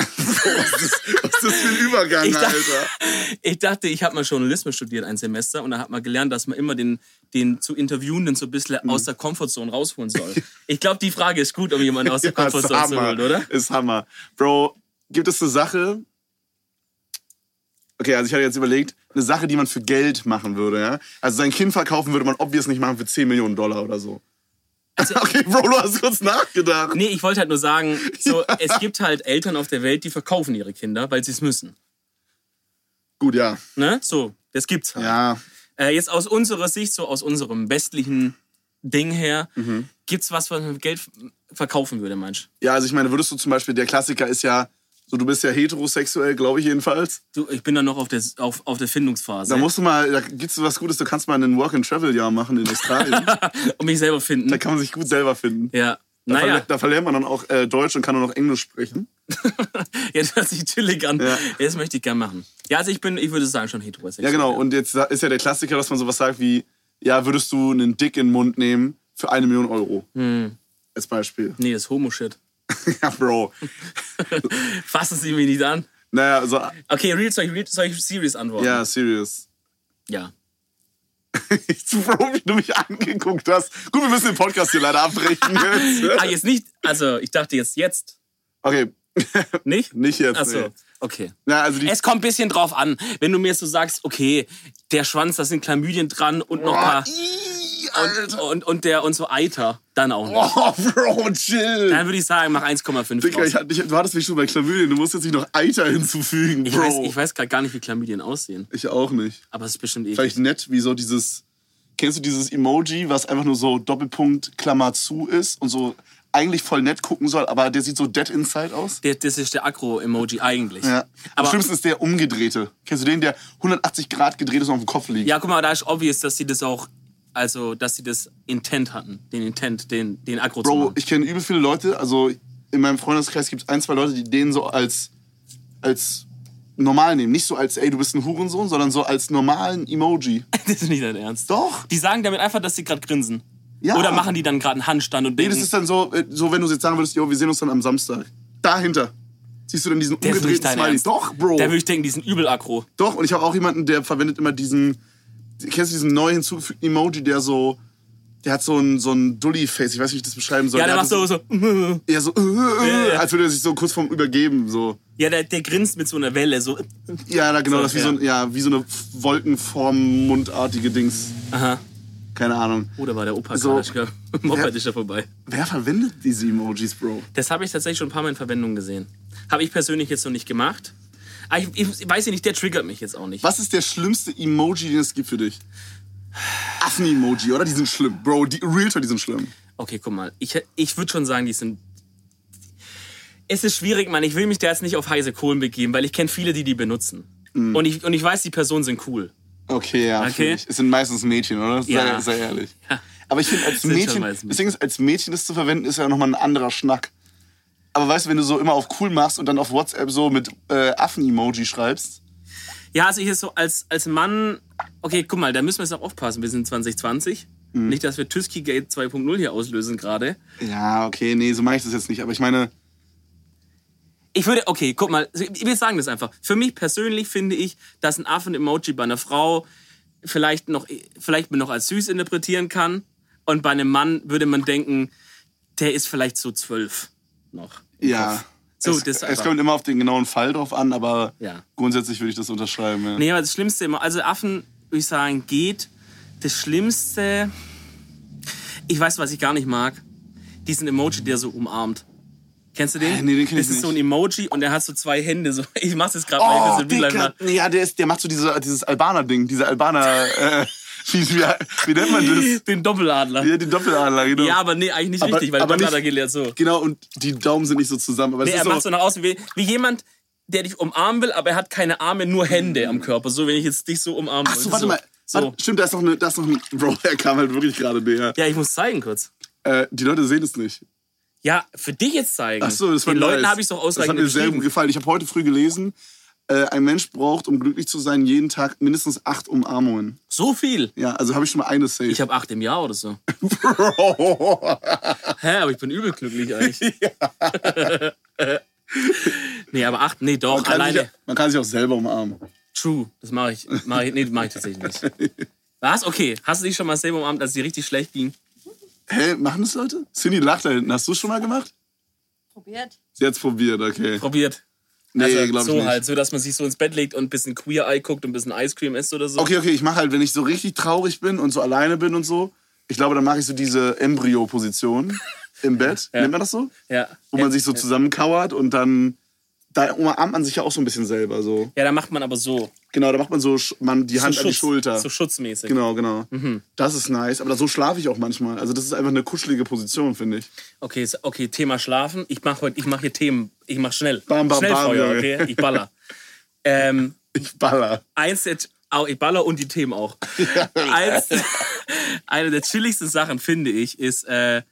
Was ist das für ein Übergang, Ich dachte- Alter? Ich dachte, ich habe mal Journalismus studiert ein Semester und da hat man gelernt, dass man immer den, den zu Interviewenden so ein bisschen Mhm. aus der Komfortzone rausholen soll. Ich glaube, die Frage ist gut, um jemanden aus der Ja, ist Komfortzone zu holen, oder? Ist Hammer. Bro, gibt es eine Sache... Okay, also ich hatte jetzt überlegt, eine Sache, die man für Geld machen würde, ja? Also sein Kind verkaufen würde man obvious nicht machen für 10 Millionen Dollar oder so. okay, Bro, du hast kurz nachgedacht. Nee, ich wollte halt nur sagen, so, es gibt halt Eltern auf der Welt, die verkaufen ihre Kinder, weil sie es müssen. Gut, ja. Ne? So, das gibt's halt. Ja, Äh, jetzt aus unserer Sicht, so aus unserem westlichen Ding her, Mhm. gibt's was, was man mit Geld verkaufen würde, meinst Ja, also ich meine, würdest du zum Beispiel, der Klassiker ist ja, so du bist ja heterosexuell, glaube ich jedenfalls. du? Ich bin da noch auf der, auf, auf der Findungsphase. Da musst du mal, da gibt's was Gutes, du kannst mal einen Work-and-Travel-Jahr machen in Australien. um mich selber finden. da kann man sich gut selber finden. Ja. Da, Naja, verle- da verlernt man dann auch äh, Deutsch und kann dann auch Englisch sprechen. jetzt hört sich chillig an. Ja. Das möchte ich gern machen. Ja, also ich bin, ich würde sagen, schon heterosexuell. Ja, genau. Und jetzt ist ja der Klassiker, dass man sowas sagt wie, ja, würdest du einen Dick in den Mund nehmen für eine Million Euro? Hm. Als Beispiel. Nee, das ist Homo-Shit. ja, Bro. Fassen Sie mich nicht an. Naja, so, Okay, real, soll ich, real, soll ich serious antworten? ja, serious. Ja. Bro, wie du mich angeguckt hast. Gut, wir müssen den Podcast hier leider abbrechen Ah, jetzt. jetzt nicht, also ich dachte jetzt jetzt. Okay, Nicht? nicht jetzt. Achso, nee. Okay. Na, also Es kommt ein bisschen drauf an. Wenn du mir jetzt so sagst, okay, der Schwanz, da sind Chlamydien dran und noch ein paar. Und, Alter. und, und der und so Eiter, dann auch nicht. Oh, Bro, chill. Dann würde ich sagen, mach 1,5 Digga, ich, dich- du hattest mich schon bei Chlamydien, du musst jetzt nicht noch Eiter hinzufügen, Ich Bro. weiß, ich weiß gerade gar nicht, wie Chlamydien aussehen. Ich auch nicht. Aber es ist bestimmt eklig. Vielleicht nett, wie so dieses. Kennst du dieses Emoji, was einfach nur so Doppelpunkt Klammer zu ist und so eigentlich voll nett gucken soll, aber der sieht so dead inside aus? Der, das ist der Akro-Emoji eigentlich. Ja. Am Aber schlimmsten ist der umgedrehte. Kennst du den, der 180 Grad gedreht ist und auf dem Kopf liegt? ja, guck mal, da ist obvious, dass sie das auch, also, dass sie das Intent hatten. Den Intent, den, den Akro zu Bro, machen. ich kenne übel viele Leute, also in meinem Freundeskreis gibt es ein, zwei Leute, die den so als, als normal nehmen. Nicht so als, ey, du bist ein Hurensohn, sondern so als normalen Emoji. Das ist nicht dein Ernst. Doch. Die sagen damit einfach, dass sie gerade grinsen. Ja. Oder machen die dann gerade einen Handstand und Nee, denken, das ist dann so, äh, so wenn du jetzt sagen würdest, yo, wir sehen uns dann am Samstag. Dahinter. Siehst du dann diesen der ist nicht umgedrehten dein Smiley? Ernst. Doch, Bro. Da würde ich denken, die sind übel aggro. Doch, und ich habe auch jemanden, der verwendet immer diesen, kennst du diesen neu hinzugefügten Emoji, der so, der hat so ein, so ein Dully-Face, ich weiß nicht, wie ich das beschreiben soll. Ja, der hat macht so, so. eher so, äh, äh, Ja, ja. als würde er sich so kurz vorm Übergeben, so. Ja, der, der grinst mit so einer Welle, so. Ja, da, genau, So, das ist wie ja. so, ein, ja, wie so eine Wolkenform-mundartige Dings. Aha. Keine Ahnung. Oder war der Opa So. ja vorbei. Wer verwendet diese Emojis, Bro? Das habe ich tatsächlich schon ein paar Mal in Verwendung gesehen. Habe ich persönlich jetzt noch nicht gemacht. Aber ich, ich weiß ja nicht, der triggert mich jetzt auch nicht. Was ist der schlimmste Emoji, den es gibt für dich? Affen-Emoji, oder? Die sind schlimm. Bro, die Realtor, die sind schlimm. Okay, guck mal. Ich, ich würde schon sagen, die sind. Es ist schwierig, Mann. Ich will mich da jetzt nicht auf heiße Kohlen begeben, weil ich kenne viele, die die benutzen. Mhm. Und, ich, und ich weiß, die Personen sind cool. Okay, ja. Okay. Es sind meistens Mädchen, oder? Sei, Ja. sei ehrlich. Ja. Aber ich finde, als Mädchen, Ding ist, als Mädchen das zu verwenden, ist ja nochmal ein anderer Schnack. Aber weißt du, wenn du so immer auf cool machst und dann auf WhatsApp so mit äh, Affen-Emoji schreibst, Ja, also ich ist so als, als Mann, okay, guck mal, da müssen wir jetzt auch aufpassen. Wir sind 2020. Mhm. Nicht, dass wir Tüski Gate 2.0 hier auslösen gerade. ja, okay, nee, so mache ich das jetzt nicht. Aber ich meine, Ich würde, okay, guck mal, wir sagen das einfach. Für mich persönlich finde ich, dass ein Affen-Emoji bei einer Frau vielleicht noch, vielleicht man noch als süß interpretieren kann. Und bei einem Mann würde man denken, der ist vielleicht so zwölf noch. ja. Kopf. So, es, das es kommt immer auf den genauen Fall drauf an, aber Ja. grundsätzlich würde ich das unterschreiben. Ja. Nee, aber das Schlimmste immer, also Affen, würde ich sagen, geht. Das Schlimmste, ich weiß, was ich gar nicht mag, diesen Emoji, der so umarmt. Kennst du den? Äh, nee, den kenn ich Das ist nicht. so ein Emoji und der hat so zwei Hände. So. Ich mach's jetzt gerade mal. Oh, ein bisschen Dicker. Nee, ja, der, ist, der macht so diese, dieses Albaner-Ding, diese Albaner, äh, wie, wie, wie nennt man das? Den Doppeladler. Ja, den Doppeladler, genau. Ja, aber nee, eigentlich nicht Aber- richtig, weil der aber Doppeladler nicht- geht so. Genau, und die Daumen sind nicht so zusammen. Aber Nee, er ist macht so nach außen wie, wie jemand, der dich umarmen will, aber er hat keine Arme, nur Hände am Körper. So, wenn ich jetzt dich so umarmen Ach so, warte mal. So. Warte, stimmt, da ist noch, eine, da ist noch ein. Bro, er kam halt wirklich gerade näher. Ja, ich muss zeigen kurz. Äh, die Leute sehen es nicht. Ja, für dich jetzt zeigen. Ach so, das Den Leuten habe ich doch Das hat ausreichend mir sehr gut geschrieben. gefallen. Ich habe heute früh gelesen, äh, ein Mensch braucht, um glücklich zu sein, jeden Tag mindestens acht Umarmungen. So viel. Ja, also habe ich schon mal eine safe. Ich habe acht im Jahr oder so. Bro. Hä, aber ich bin übel glücklich eigentlich. nee, aber acht, nee, doch, Man sich, alleine. ja- man kann sich auch selber umarmen. True, das mache ich. Mach ich nee, das mache ich tatsächlich nicht. Was? Okay, hast du dich schon mal selber umarmt, als es dir richtig schlecht ging? Hä, machen das Leute? Cindy lacht da hinten. Hast du es schon mal gemacht? Probiert. Sie hat's probiert, okay. Probiert. Nee, also, glaub ich so nicht. halt, so dass man sich so ins Bett legt und ein bisschen Queer Eye guckt und ein bisschen Ice Cream isst oder so. Okay, okay, ich mache halt, wenn ich so richtig traurig bin und so alleine bin und so, ich glaube, dann mache ich so diese Embryo-Position im Bett. Ja. Nennt man das so? Ja. Wo man sich so zusammenkauert und dann, da umarmt man sich ja auch so ein bisschen selber so. Ja, da macht man aber so. Genau, da macht man so man, die Hand so an die Schutz- Schulter. So schutzmäßig. Genau, genau. Mhm. Das ist nice. Aber so schlafe ich auch manchmal. Also das ist einfach eine kuschelige Position, finde ich. Okay, so- okay, Thema Schlafen. Ich mache heute, ich mache hier Themen. Ich mache schnell. Bam, bam, Schnellfeuer, bam, okay? Ich baller. ähm, Ich baller. eins der, auch, ich baller und die Themen auch. eins, eine der chilligsten Sachen, finde ich, ist, äh,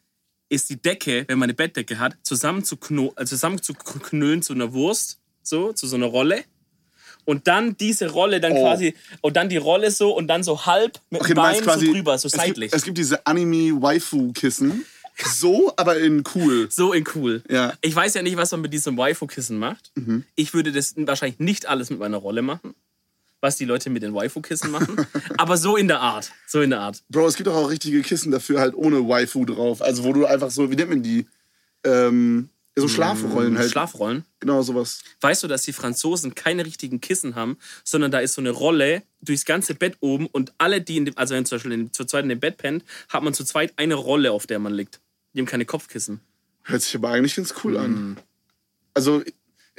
ist die Decke, wenn man eine Bettdecke hat, zusammen zu, kno äh, zusammen zu knüllen zu einer Wurst, so, zu so einer Rolle. Und dann diese Rolle dann Oh. quasi, und dann die Rolle so und dann so halb mit Okay, dem Bein quasi, so drüber, so es, gibt, seitlich. es gibt diese Anime-Waifu-Kissen. So, aber in cool. So in cool. Ja. Ich weiß ja nicht, was man mit diesem Waifu-Kissen macht. Mhm. Ich würde das wahrscheinlich nicht alles mit meiner Rolle machen, was die Leute mit den Waifu-Kissen machen. Aber so in der Art. So in der Art. Bro, es gibt doch auch richtige Kissen dafür, halt ohne Waifu drauf. Also wo du einfach so, wie nennt man die? Ähm, so Schlafrollen halt. Schlafrollen. Genau, sowas. Weißt du, dass die Franzosen keine richtigen Kissen haben, sondern da ist so eine Rolle durchs ganze Bett oben und alle, die in dem, also wenn zum Beispiel in, zu zweit in dem Bett pennt, hat man zu zweit eine Rolle, auf der man liegt. Die haben keine Kopfkissen. Hört sich aber eigentlich ganz cool an. Also,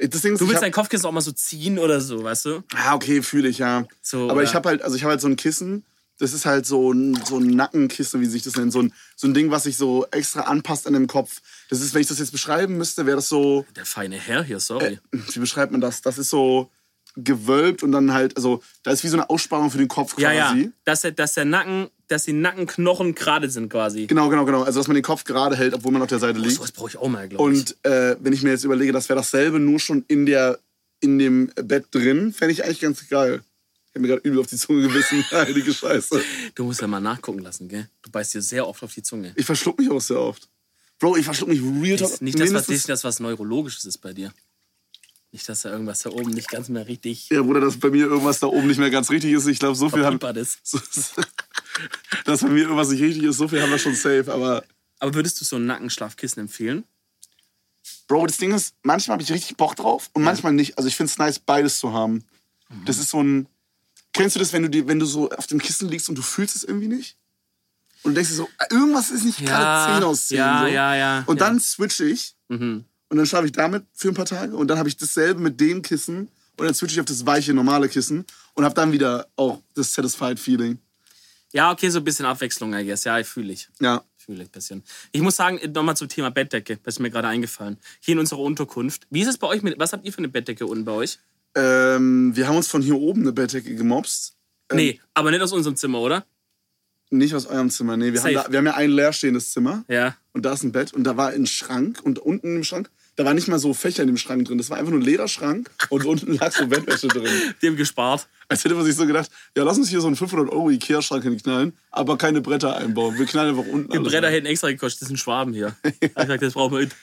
das Ding ist, Du willst hab, dein Kopfkissen auch mal so ziehen oder so, weißt du? Ah, okay, fühle ich, ja. So, aber ja. ich habe halt, also ich habe halt so ein Kissen, das ist halt so ein, so ein Nackenkissen, wie sich das nennt. So ein, so ein Ding, was sich so extra anpasst an dem Kopf. Das ist, wenn ich das jetzt beschreiben müsste, wäre das so, Der feine Herr hier, sorry. wie beschreibt man das? Das ist so gewölbt und dann halt, also da ist wie so eine Aussparung für den Kopf quasi. Ja, ja. Dass, der, dass der Nacken, dass die Nackenknochen gerade sind quasi. Genau, genau, genau. Also dass man den Kopf gerade hält, obwohl man auf der Seite liegt. So was brauche ich auch mal, glaube ich. Und äh, wenn ich mir jetzt überlege, das wäre dasselbe, nur schon in, der, in dem Bett drin, fände ich eigentlich ganz geil. Ich habe mir gerade übel auf die Zunge gebissen. Heilige Scheiße. Du musst ja mal nachgucken lassen, gell? Du beißt dir sehr oft auf die Zunge. Ich verschluck mich auch sehr oft. Bro, ich verschluck mich real talk. Nicht, das, was, nicht das, was Neurologisches ist bei dir. Nicht, dass da irgendwas da oben nicht ganz mehr richtig Ja, Bruder, dass bei mir irgendwas da oben nicht mehr ganz richtig ist. Ich glaube, so viel haben. ist. So, dass bei mir irgendwas nicht richtig ist, so viel haben wir schon safe. Aber, Aber würdest du so ein Nackenschlafkissen empfehlen? Bro, das Ding ist, manchmal habe ich richtig Bock drauf und manchmal nicht. Also ich finde es nice, beides zu haben. Mhm. Das ist so ein. Kennst du das, wenn du, die, wenn du so auf dem Kissen liegst und du fühlst es irgendwie nicht? Und du denkst dir so, irgendwas ist nicht gerade 10 aus 10. ja, so. ja, ja. Und ja. dann switche ich Mhm. Und dann schlafe ich damit für ein paar Tage und dann habe ich dasselbe mit dem Kissen und dann switche ich auf das weiche, normale Kissen und habe dann wieder auch das Satisfied Feeling. Ja, okay, so ein bisschen Abwechslung, I guess. Ja, ich fühle ich. Ja. Fühle ich bisschen. Ich muss sagen, nochmal zum Thema Bettdecke, das ist mir gerade eingefallen. Hier in unserer Unterkunft. Wie ist es bei euch mit, was habt ihr für eine Bettdecke unten bei euch? Ähm, wir haben uns von hier oben eine Bettdecke gemobst. Ähm, nee, aber nicht aus unserem Zimmer, oder? Nicht aus eurem Zimmer, nee. Wir haben, da, wir haben ja ein leerstehendes Zimmer. Ja. Und da ist ein Bett und da war ein Schrank und unten im Schrank, da war nicht mal so Fächer in dem Schrank drin. Das war einfach nur ein Lederschrank und unten lag so Bettwäsche drin. Die haben gespart. Als hätte man sich so gedacht, ja, lass uns hier so einen 500 Euro Ikea-Schrank hinknallen, aber keine Bretter einbauen. Wir knallen einfach unten Die Bretter rein. hätten extra gekostet. Das sind Schwaben hier. Ich gesagt, das brauchen wir nicht.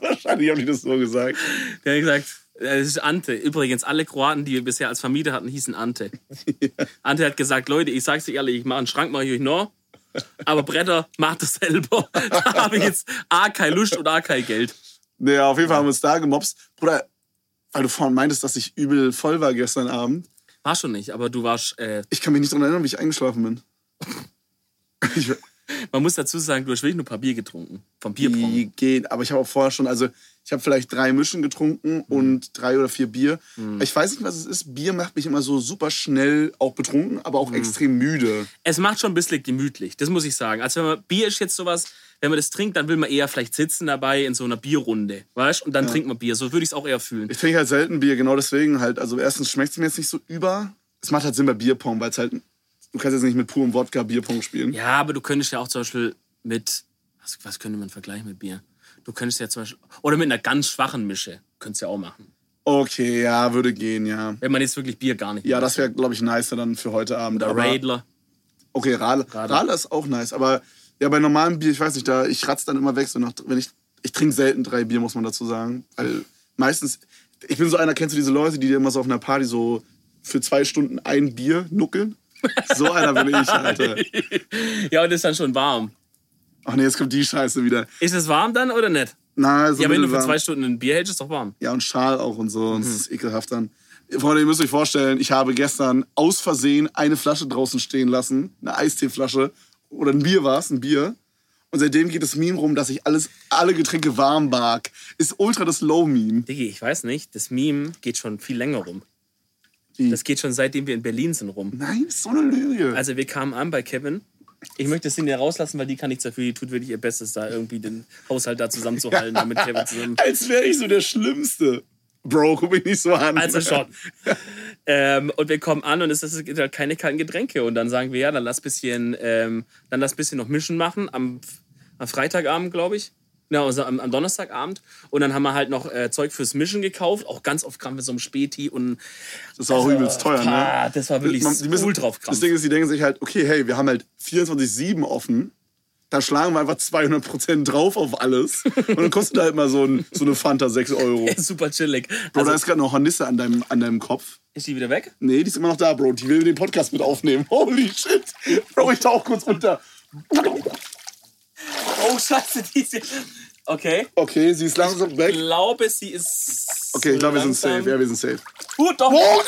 Wahrscheinlich haben die das so gesagt. Der hat gesagt, äh, das ist Ante. Übrigens, alle Kroaten, die wir bisher als Vermieter hatten, hießen Ante. Ante hat gesagt, Leute, ich sag's euch ehrlich, ich mache einen Schrank, mache ich euch noch. Aber Bretter, macht das selber. Da habe ich jetzt A, keine Lust und A, kein Geld. Naja, auf jeden Fall haben wir uns da gemobst. Bruder, weil du vorhin meintest, dass ich übel voll war gestern Abend. War schon nicht, aber du warst, äh, Ich kann mich nicht daran erinnern, wie ich eingeschlafen bin. Ich, man muss dazu sagen, du hast wirklich nur ein paar Bier getrunken. Vom Bierpong. die geht, aber ich habe auch vorher schon, also ich habe vielleicht drei Mischen getrunken und drei oder vier Bier. Ich weiß nicht, was es ist. Bier macht mich immer so super schnell auch betrunken, aber auch extrem müde. Es macht schon ein bisschen gemütlich, das muss ich sagen. Also wenn man, Bier ist jetzt sowas, wenn man das trinkt, dann will man eher vielleicht sitzen dabei in so einer Bierrunde, weißt? Und dann trinkt man Bier. So würde ich es auch eher fühlen. Ich trinke halt selten Bier, genau deswegen halt. Also erstens schmeckt es mir jetzt nicht so über. Es macht halt Sinn bei Bierpong, weil es halt, du kannst jetzt nicht mit purem Wodka Bierpong spielen. Ja, aber du könntest ja auch zum Beispiel mit, was, was könnte man vergleichen mit Bier? Du könntest ja zum Beispiel, oder mit einer ganz schwachen Mische, könntest du ja auch machen. Okay, ja, würde gehen, ja. Wenn man jetzt wirklich Bier gar nicht Ja, das wäre, glaube ich, nicer dann für heute Abend. Oder aber- Radler. Okay, Radler. Radler. Radler ist auch nice, aber ja, bei normalem Bier, ich weiß nicht, da ich ratz dann immer weg, so nach, wenn ich ich trinke selten drei Bier, muss man dazu sagen, weil meistens ich bin so einer, kennst du diese Leute, die dir immer so auf einer Party so für zwei Stunden ein Bier nuckeln? So einer bin ich, Alter. Ja, und ist dann schon warm. Ach nee, jetzt kommt die Scheiße wieder. Ist es warm dann oder nicht? Na, so Ja, wenn du für mittelwarm. zwei Stunden ein Bier hältst, ist doch warm. Ja, und Schal auch und so. Und das Mhm. ist ekelhaft dann. Freunde, ihr müsst euch vorstellen, ich habe gestern aus Versehen eine Flasche draußen stehen lassen. Eine Eisteeflasche. Oder ein Bier war es, ein Bier. Und seitdem geht das Meme rum, dass ich alles, alle Getränke warm mag. Ist ultra das Low-Meme. Diggi, ich weiß nicht, das Meme geht schon viel länger rum. Wie? Das geht schon seitdem wir in Berlin sind rum. Nein, ist so eine Lüge. Also wir kamen an bei Kevin. Ich möchte das Ding ja rauslassen, weil die kann nichts dafür. Die tut wirklich ihr Bestes, da irgendwie den Haushalt da zusammenzuhalten, damit Kevin zusammen. Als wäre ich so der Schlimmste. Bro, guck mich nicht so an. Also schon. ähm, und wir kommen an und es gibt halt keine kalten Getränke. Und dann sagen wir, ja, dann lass bisschen, ähm, dann lass bisschen noch Mischen machen am, am Freitagabend, glaube ich. Ja, also am, am Donnerstagabend. Und dann haben wir halt noch äh, Zeug fürs Mischen gekauft. Auch ganz oft Kram mit so einem Späti und Das ist auch übelst teuer, ne? Ah, das war wirklich Man- die müssen- cool drauf Das Ding ist, die denken sich halt, okay, hey, wir haben halt 24-7 offen. Da schlagen wir einfach 200% drauf auf alles. Und dann kostet halt mal so, ein, so eine Fanta 6 Euro. Super chillig. Bro, Also, da ist gerade noch Hornisse an deinem, an deinem Kopf. ist die wieder weg? Nee, die ist immer noch da, Bro. Die will den Podcast mit aufnehmen. Holy shit. Bro, ich tauch kurz runter. Oh, scheiße, die ist hier. Okay. Okay, sie ist langsam Ich weg. glaube, sie ist. Okay, ich glaube, wir sind safe. Ja, wir sind safe. Uh, doch, Oh,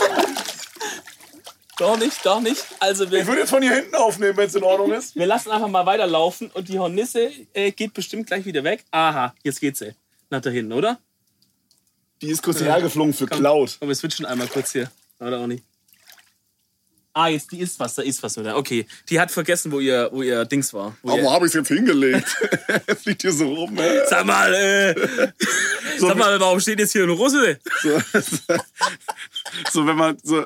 doch nicht, doch nicht. Also wir, ich würde jetzt von hier hinten aufnehmen, wenn es in Ordnung ist. wir lassen einfach mal weiterlaufen und die Hornisse äh, geht bestimmt gleich wieder weg. Aha, jetzt geht sie. Nach da hinten, oder? Die ist kurz hierher geflogen für Cloud. Komm, wir switchen einmal kurz hier. Oder auch nicht. Ah, jetzt, die ist was, da ist was wieder. Okay, die hat vergessen, wo ihr, wo ihr Dings war. Wo Aber wo habe ich es jetzt hingelegt? Es liegt hier so rum, ey. sag mal, äh, sag mal, warum steht jetzt hier ein Russe? So, so wenn man so,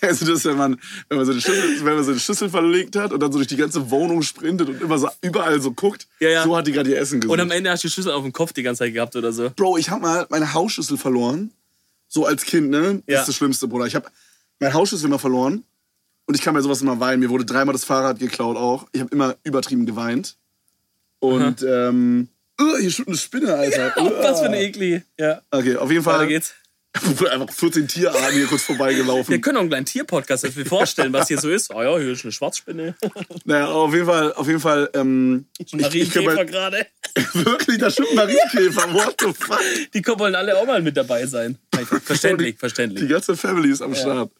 kennst du das, wenn man, wenn man so eine Schüssel, wenn man so eine Schüssel verlegt hat und dann so durch die ganze Wohnung sprintet und immer so überall so guckt, Ja, ja. so hat die gerade ihr Essen gesucht. Und am Ende hast du die Schüssel auf dem Kopf die ganze Zeit gehabt oder so. Bro, ich habe mal meine Hausschüssel verloren. So als Kind, ne? Das Ja. ist das Schlimmste, Bruder. Ich habe meine Hausschüssel immer verloren. Und ich kann bei sowas immer weinen. Mir wurde dreimal das Fahrrad geklaut auch. Ich habe immer übertrieben geweint. Und, ähm, uh, hier steht eine Spinne, Alter. Was für Uh. eine Ekli. Ja, Okay, auf jeden Fall. weiter geht's. Einfach 14 Tierarten hier kurz vorbeigelaufen. Wir können auch einen kleinen Tierpodcast wir vorstellen, was hier so ist. Oh ja, hier ist eine Schwarzspinne. Naja, auf jeden Fall, auf jeden Fall, ähm, Marienkäfer mal, gerade. wirklich, da stimmt Marienkäfer, what the fuck? Die wollen alle auch mal mit dabei sein. Verständlich, Die verständlich. ganze Family ist am Start.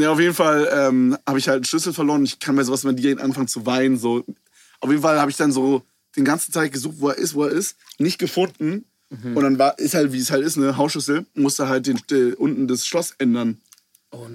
Ja, auf jeden Fall ähm, habe ich halt einen Schlüssel verloren. Ich kann bei sowas immer direkt anfangen zu weinen. So. Auf jeden Fall habe ich dann so den ganzen Tag gesucht, wo er ist, wo er ist, nicht gefunden. Mhm. Und dann war, ist halt, wie es halt ist, eine Hausschlüssel, musste halt den, äh, unten das Schloss ändern.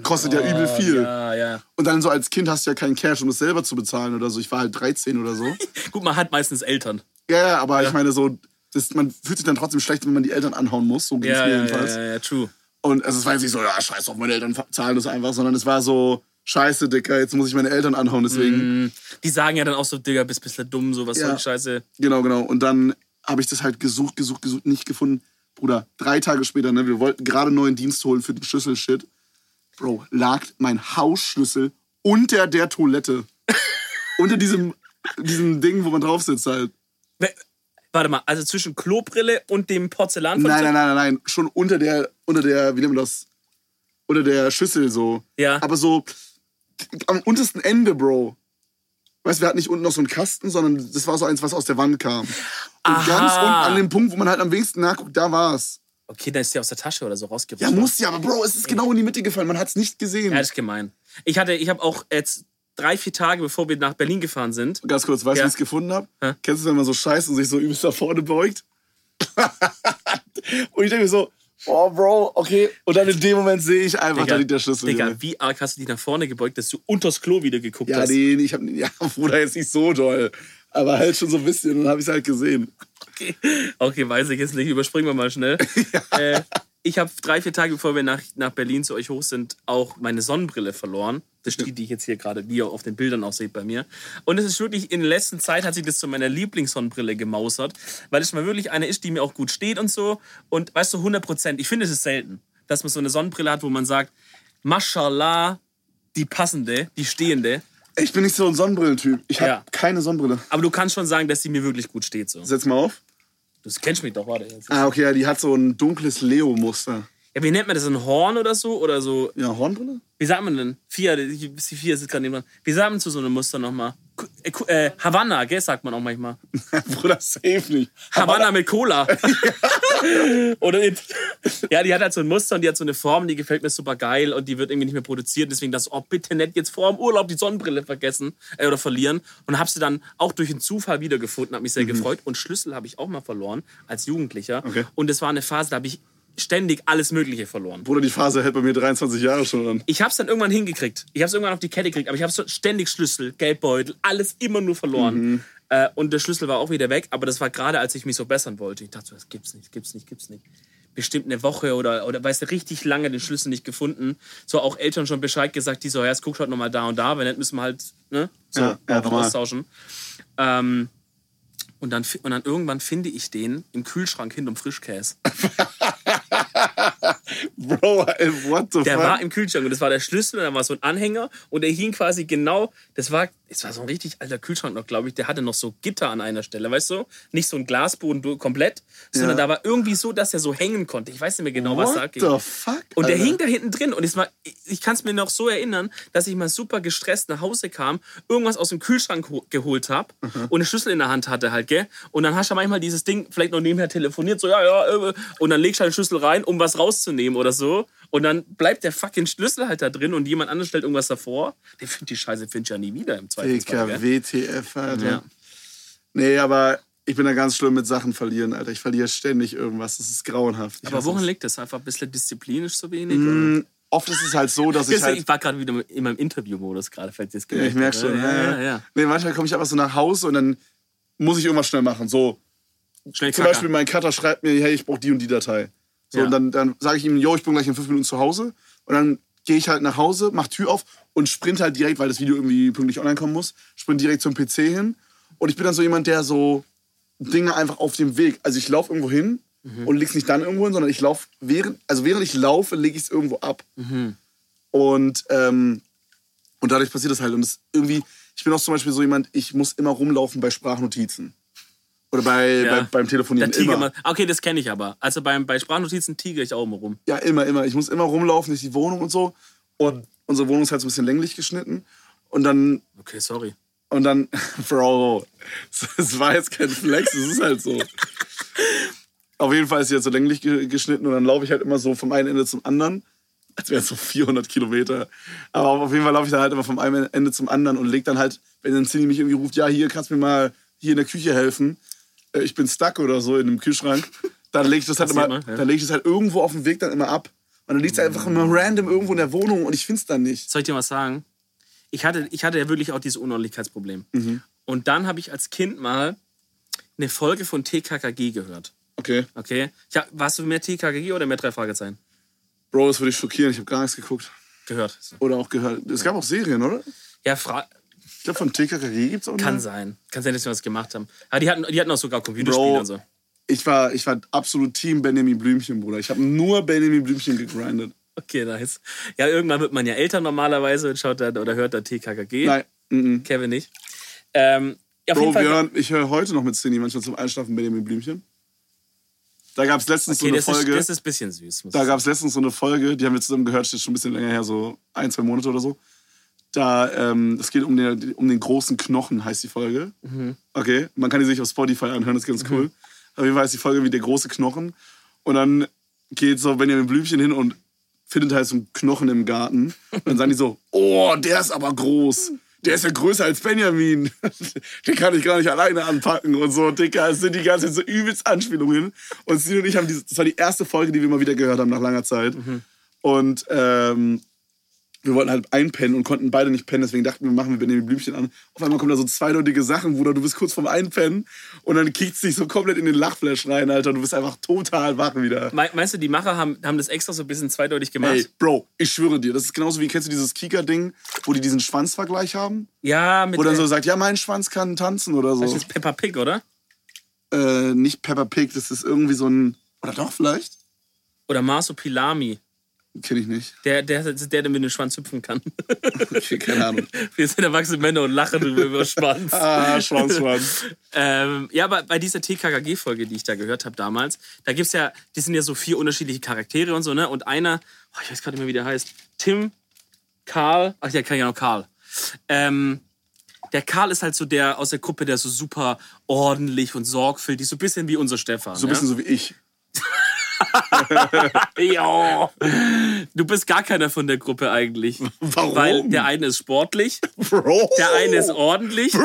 Kostet ja übel viel. Oh, Ja, ja. Und dann so als Kind hast du ja keinen Cash, um es selber zu bezahlen oder so. Ich war halt 13 oder so. Gut, man hat meistens Eltern. Ja, ja, aber ich meine so, das, man fühlt sich dann trotzdem schlecht, wenn man die Eltern anhauen muss. So ging es Ja, mir ja, ja, jedenfalls. ja, ja, true. Und also es war jetzt nicht so, ja, scheiß auf, meine Eltern zahlen das einfach, sondern es war so, scheiße, Dicker, jetzt muss ich meine Eltern anhauen, deswegen. Mm, Die sagen ja dann auch so, Digga, bist bisschen dumm, so was Ja. soll die Scheiße. Genau, genau. Und dann habe ich das halt gesucht, gesucht, gesucht, nicht gefunden. Bruder, drei Tage später, ne, wir wollten gerade neuen Dienst holen für den Schlüssel-Shit. Bro, lag mein Hausschlüssel unter der Toilette. unter diesem, diesem Ding, wo man drauf sitzt halt. Warte mal, also zwischen Klobrille und dem Porzellan Nein, nein, nein, nein, nein. Schon unter der, unter der, wie nennt man das? Unter der Schüssel so. Ja. Aber so am untersten Ende, Bro. Weißt du, wir hatten nicht unten noch so einen Kasten, sondern das war so eins, was aus der Wand kam. Und Aha. ganz unten an dem Punkt, wo man halt am wenigsten nachguckt, da war's. Okay, dann ist die aus der Tasche oder so rausgerutscht. Ja, muss ja, aber Bro, es ist genau in die Mitte gefallen. Man hat's nicht gesehen. Ja, das ist gemein. Ich hatte, ich habe auch jetzt drei, vier Tage, bevor wir nach Berlin gefahren sind. Ganz kurz, weißt du, Ja. wie ich es gefunden habe? Kennst du, wenn man so scheißt und sich so übelst nach vorne beugt? und ich denke mir so, oh, Bro, okay. Und dann in dem Moment sehe ich einfach, da liegt der Schlüssel. Digga, Junge. wie arg hast du dich nach vorne gebeugt, dass du unters Klo wieder geguckt Ja, hast? nee, ich hab, ja, Bruder, jetzt nicht so doll. Aber halt schon so ein bisschen. Dann habe ich es halt gesehen. Okay. okay, weiß ich jetzt nicht. Überspringen wir mal schnell. äh, ich habe drei, vier Tage, bevor wir nach, nach Berlin zu euch hoch sind, auch meine Sonnenbrille verloren. Das ist die, die ich jetzt hier gerade, die ihr auf den Bildern auch seht bei mir. Und es ist wirklich, in der letzten Zeit hat sich das zu meiner Lieblingssonnenbrille gemausert, weil es mal wirklich eine ist, die mir auch gut steht und so. Und weißt du, 100 Prozent, ich finde es ist selten, dass man so eine Sonnenbrille hat, wo man sagt, Mashallah, die passende, die stehende. Ich bin nicht so ein Sonnenbrillentyp. Ich habe Ja. keine Sonnenbrille. Aber du kannst schon sagen, dass sie mir wirklich gut steht. So. Setz mal auf. Du kennst mich doch, warte. Jetzt. Ah, okay, ja, die hat so ein dunkles Leo-Muster. Ja, wie nennt man das? Ein Horn oder so? Oder so? Ja, Hornbrille? Wie sagt man denn? Vier, die die vier sitzt gerade neben dran. Wie sagt man zu so einem Muster nochmal? Äh, Havanna, gell, sagt man auch manchmal. Bruder, safe nicht. Havanna mit Cola. Oder? Ja, die hat halt so ein Muster und die hat so eine Form, die gefällt mir super geil und die wird irgendwie nicht mehr produziert. Deswegen das, oh, bitte nicht jetzt vor dem Urlaub die Sonnenbrille vergessen äh, oder verlieren. Und hab sie dann auch durch einen Zufall wiedergefunden, hab mich sehr gefreut. Und Schlüssel habe ich auch mal verloren als Jugendlicher. Okay. Und es war eine Phase, da habe ich ständig alles Mögliche verloren. Bruder, die Phase hält bei mir 23 Jahre schon an. Ich hab's dann irgendwann hingekriegt. Ich hab's irgendwann auf die Kette gekriegt, aber ich habe so ständig Schlüssel, Geldbeutel, alles immer nur verloren. Äh, und der Schlüssel war auch wieder weg, aber das war gerade, als ich mich so bessern wollte. Ich dachte so, das gibt's nicht, gibt's nicht, gibt's nicht. Bestimmt eine Woche oder, oder weißt du, richtig lange den Schlüssel nicht gefunden. So auch Eltern schon Bescheid gesagt, die so, ja, jetzt guck halt nochmal da und da, wenn nicht, müssen wir halt, ne, so Ja, ja, austauschen. Ähm, und dann, und dann irgendwann finde ich den im Kühlschrank hinterm Frischkäse. Bro, what the Der fuck? war im Kühlschrank und das war der Schlüssel und dann war so ein Anhänger und der hing quasi genau, das war, das war so ein richtig alter Kühlschrank noch, glaube ich, der hatte noch so Gitter an einer Stelle, weißt du? Nicht so ein Glasboden komplett, sondern Ja. da war irgendwie so, dass er so hängen konnte. Ich weiß nicht mehr genau, was da What ging. the fuck? Und der Alter? hing da hinten drin. Und es war, ich kann es mir noch so erinnern, dass ich mal super gestresst nach Hause kam, irgendwas aus dem Kühlschrank ho- geholt habe und eine Schlüssel in der Hand hatte halt, gell? Und dann hast du manchmal dieses Ding vielleicht noch nebenher telefoniert, so, ja, ja, äh, und dann legst du halt den Schlüssel rein, um was rauszunehmen oder so. Und dann bleibt der fucking Schlüssel halt da drin und jemand anderes stellt irgendwas davor. Der findet die Scheiße, findet ja nie wieder im Zweifelsfall, Dicker, gell? WTF, Alter. Ja. Nee, aber ich bin da ganz schlimm mit Sachen verlieren, Alter. Ich verliere ständig irgendwas. Das ist grauenhaft. Ich Aber woran es. liegt das? Einfach ein bisschen disziplinisch so wenig? Mm, Oft ist es halt so, dass ich halt... Ich war gerade wieder in meinem Interviewmodus gerade, falls ihr es Ja, gemerkt ich merke schon. Ja, ja, ja. Nee, manchmal komme ich einfach so nach Hause und dann muss ich irgendwas schnell machen. So, Schnell zum. Beispiel mein Cutter schreibt mir, hey, ich brauche die und die Datei. So, Ja. und dann, dann sage ich ihm, yo, ich bin gleich in fünf Minuten zu Hause. Und dann gehe ich halt nach Hause, mach Tür auf und sprint halt direkt, weil das Video irgendwie pünktlich online kommen muss, sprint direkt zum PC hin. Und ich bin dann so jemand, der so Dinge einfach auf dem Weg, also ich laufe irgendwo hin und leg's nicht dann irgendwo hin, sondern ich laufe, während, also während ich laufe, lege ich es irgendwo ab. Und, ähm, und dadurch passiert das halt. Und das irgendwie, ich bin auch zum Beispiel so jemand, ich muss immer rumlaufen bei Sprachnotizen. Oder bei, Ja. bei, beim Telefonieren. Immer. mal. Okay, das kenne ich aber. Also beim, bei Sprachnotizen tiger ich auch immer rum. Ja, immer, immer. Ich muss immer rumlaufen durch die Wohnung und so. Und unsere Wohnung ist halt so ein bisschen länglich geschnitten. Und dann, Okay, sorry. und dann, Bro, es war jetzt kein Flex, es ist halt so. Auf jeden Fall ist sie jetzt so länglich ge- geschnitten und dann laufe ich halt immer so vom einen Ende zum anderen. Als wären es so 400 Kilometer. Aber auf jeden Fall laufe ich dann halt immer vom einen Ende zum anderen und leg dann halt, wenn dann Cindy mich irgendwie ruft, ja, hier kannst du mir mal hier in der Küche helfen. Äh, Ich bin stuck oder so in einem Kühlschrank. Dann lege ich das halt immer, mal, ja. dann lege ich das halt irgendwo auf dem Weg dann immer ab. Und dann liegt es einfach immer random irgendwo in der Wohnung und ich finde es dann nicht. Soll ich dir was sagen? Ich hatte, ich hatte ja wirklich auch dieses Unordentlichkeitsproblem. Mhm. Und dann habe ich als Kind mal eine Folge von TKKG gehört. Okay. Okay? Hab, warst du mehr TKKG oder mehr drei Fragezeichen? Bro, das würde ich schockieren. Ich habe gar nichts geguckt. gehört. Oder auch gehört. Es gab auch Serien, oder? Ja, fra Ich glaube, von TKKG gibt es auch kann eine. sein. Kann sein, dass wir was gemacht haben. Aber die hatten, die hatten auch sogar Computerspiele Bro. und so. Ich war, ich war absolut Team Benjamin Blümchen, Bruder. Ich habe nur Benjamin Blümchen gegrindet. Okay, nice. Ja, irgendwann wird man ja älter normalerweise und schaut dann oder hört dann TKKG. Nein. mhm. Kevin nicht. Ähm, ja, Bro, hören, ich höre heute noch mit Cindy manchmal zum Einschlafen Benjamin Blümchen. Da gab es letztens okay, so eine das ist, Folge. das ist ein bisschen süß. Da gab es letztens so eine Folge, die haben wir zusammen gehört, steht schon ein bisschen länger her, so ein, zwei Monate oder so. Da, ähm, es geht um den, um den großen Knochen, heißt die Folge. Mhm. Okay, man kann die sich auf Spotify anhören, das ist ganz cool. Auf jeden Fall ist die Folge wie der große Knochen. Und dann geht so Benjamin Blümchen hin und findet halt so einen Knochen im Garten. Und dann sagen die so, oh, der ist aber groß. Der ist ja größer als Benjamin. Den kann ich gar nicht alleine anpacken und so. Dicker, es sind die ganze Zeit so übelst Anspielungen. Und sie und ich haben diese, das war die erste Folge, die wir mal wieder gehört haben nach langer Zeit. Und ähm, wir wollten halt einpennen und konnten beide nicht pennen, deswegen dachten wir, machen wir Benjamin Blümchen an. Auf einmal kommen da so zweideutige Sachen, Bruder, du bist kurz vorm Einpennen und dann kickt dich so komplett in den Lachflash rein, Alter. Du bist einfach total wach wieder. Me- Meinst du, die Macher haben, haben das extra so ein bisschen zweideutig gemacht? Ey, Bro, ich schwöre dir, das ist genauso wie, kennst du dieses Kika-Ding, wo die diesen Schwanzvergleich haben? Ja, mit Wo dann so sagt, ja, mein Schwanz kann tanzen oder das so. ist Peppa Pig, oder? Äh, nicht Peppa Pig, das ist irgendwie so ein, oder doch vielleicht? Oder Marsupilami. Kenn ich nicht. Der, der, der, der mit dem Schwanz hüpfen kann. Okay, keine Ahnung. Wir sind erwachsene Männer und lachen über Schwanz. Ah, Schwanz, Schwanz. Ähm, ja, aber bei dieser TKKG-Folge, die ich da gehört habe damals, da gibt's ja, die sind ja so vier unterschiedliche Charaktere und so, ne? Und einer, oh, ich weiß gerade nicht mehr, wie der heißt, Tim, Karl, ach ja, kann ja noch Karl. Ähm, der Karl ist halt so der aus der Gruppe, der so super ordentlich und sorgfältig, so ein bisschen wie unser Stefan. So ein bisschen so wie ich. ja? Du bist gar keiner von der Gruppe eigentlich. Warum? Weil der eine ist sportlich, Bro! der eine ist ordentlich, Bro!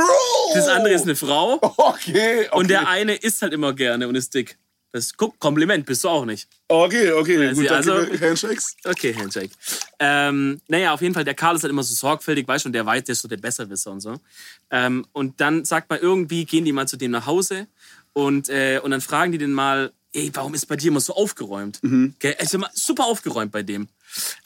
das andere ist eine Frau. Okay, okay. Und der eine isst halt immer gerne und ist dick. Das ist guck, Kompliment, bist du auch nicht. Okay, okay, sie gut, also- Handshakes. Okay, Handshake. Ähm, naja, auf jeden Fall, der Karl ist halt immer so sorgfältig, weißt du, und der weiß, der ist so der Besserwisser und so. Ähm, und dann sagt man irgendwie, gehen die mal zu dem nach Hause und, äh, und dann fragen die den mal, ey, warum ist bei dir immer so aufgeräumt? Gell, Es ist immer super aufgeräumt bei dem.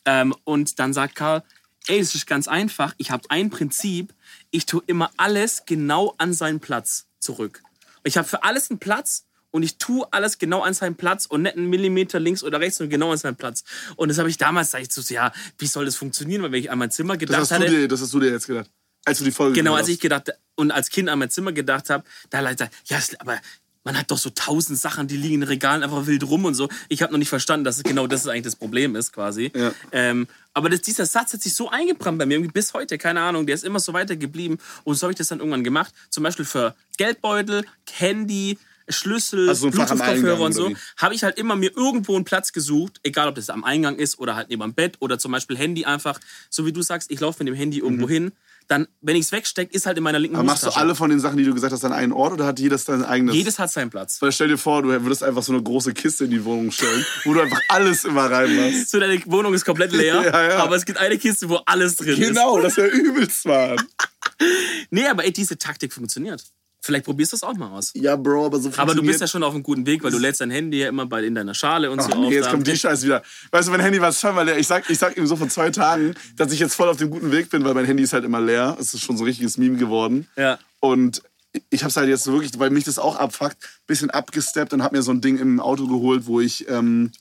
Ähm, und dann sagt Karl, ey, es ist ganz einfach, ich habe ein Prinzip, ich tue immer alles genau an seinen Platz zurück. Ich habe für alles einen Platz und ich tue alles genau an seinen Platz und nicht einen Millimeter links oder rechts, sondern genau an seinen Platz. Und das habe ich damals, sag ich so, ja, wie soll das funktionieren? Weil wenn ich an mein Zimmer Das gedacht hast, du hatte, dir, das hast du dir jetzt gedacht. Als du die Folge genau, als ich gedacht und als Kind an mein Zimmer gedacht habe, da leider, ja, aber man hat doch so tausend Sachen, die liegen in Regalen einfach wild rum und so. Ich habe noch nicht verstanden, dass genau das eigentlich das Problem ist, quasi. Ja. Ähm, aber das, dieser Satz hat sich so eingebrannt bei mir, bis heute, keine Ahnung, der ist immer so weitergeblieben. Und so habe ich das dann irgendwann gemacht. Zum Beispiel für Geldbeutel, Handy, Schlüssel, Also so Bluetooth-Kopfhörer und so, habe ich halt immer mir irgendwo einen Platz gesucht, egal ob das am Eingang ist oder halt neben dem Bett oder zum Beispiel Handy einfach, so wie du sagst, ich laufe mit dem Handy irgendwo hin. Dann, wenn ich es wegstecke, ist halt in meiner linken. Aber machst du alle von den Sachen, die du gesagt hast, an einen Ort oder hat jedes dein eigenes? Jedes hat seinen Platz. Weil stell dir vor, du würdest einfach so eine große Kiste in die Wohnung stellen, wo du einfach alles immer reinmachst. So, deine Wohnung ist komplett leer, Ja, ja. aber es gibt eine Kiste, wo alles drin Genau, das wäre übelst ist. Nee, aber ey, diese Taktik funktioniert. Vielleicht probierst du es auch mal aus. Ja, Bro, aber so Aber du bist ja schon auf einem guten Weg, weil du lädst dein Handy ja immer bei in deiner Schale und so Ach, nee, jetzt auf. kommt die Scheiße wieder. Weißt du, mein Handy war zweimal leer. Ich sag, ich sag ihm so vor zwei Tagen, dass ich jetzt voll auf dem guten Weg bin, weil mein Handy ist halt immer leer. Es ist schon so ein richtiges Meme geworden. Ja. Und ich hab's halt jetzt so wirklich, weil mich das auch abfuckt, bisschen abgesteppt und hab mir so ein Ding im Auto geholt, wo ich, ähm,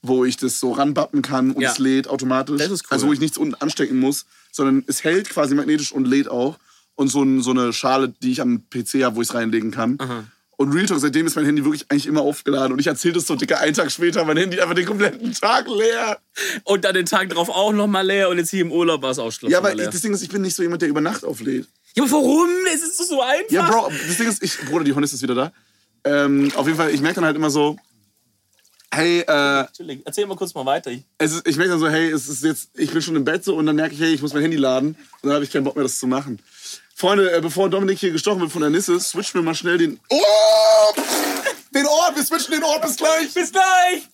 wo ich das so ranbappen kann und Ja. es lädt automatisch. Das ist cool. Also wo ich nichts unten anstecken muss, sondern es hält quasi magnetisch und lädt auch. Und so, ein, so eine Schale, die ich am PC habe, wo ich es reinlegen kann. Und Real Talk, seitdem ist mein Handy wirklich eigentlich immer aufgeladen. Und ich erzähle das so, Dicker, einen Tag später, mein Handy einfach den kompletten Tag leer. Und dann den Tag drauf auch nochmal leer und jetzt hier im Urlaub war es auch Schluss. Ja, aber das Ding ist, ich bin nicht so jemand, der über Nacht auflädt. ja, aber warum? Es ist doch so einfach. Ja, Bro, das Ding ist, ich, Bruder, die Hornist ist wieder da. Ähm, auf jeden Fall, ich merke dann halt immer so, hey, äh, Entschuldigung, erzähl mal kurz mal weiter. Ist, ich merke dann so, hey, es ist jetzt, ich bin schon im Bett so und dann merke ich, hey, ich muss mein Handy laden und dann habe ich keinen Bock mehr, das zu machen. Freunde, äh, bevor Dominik hier gestochen wird von der Nisse, switchen wir mal schnell den. Oh! Den Ort, wir switchen den Ort, bis gleich! Bis gleich!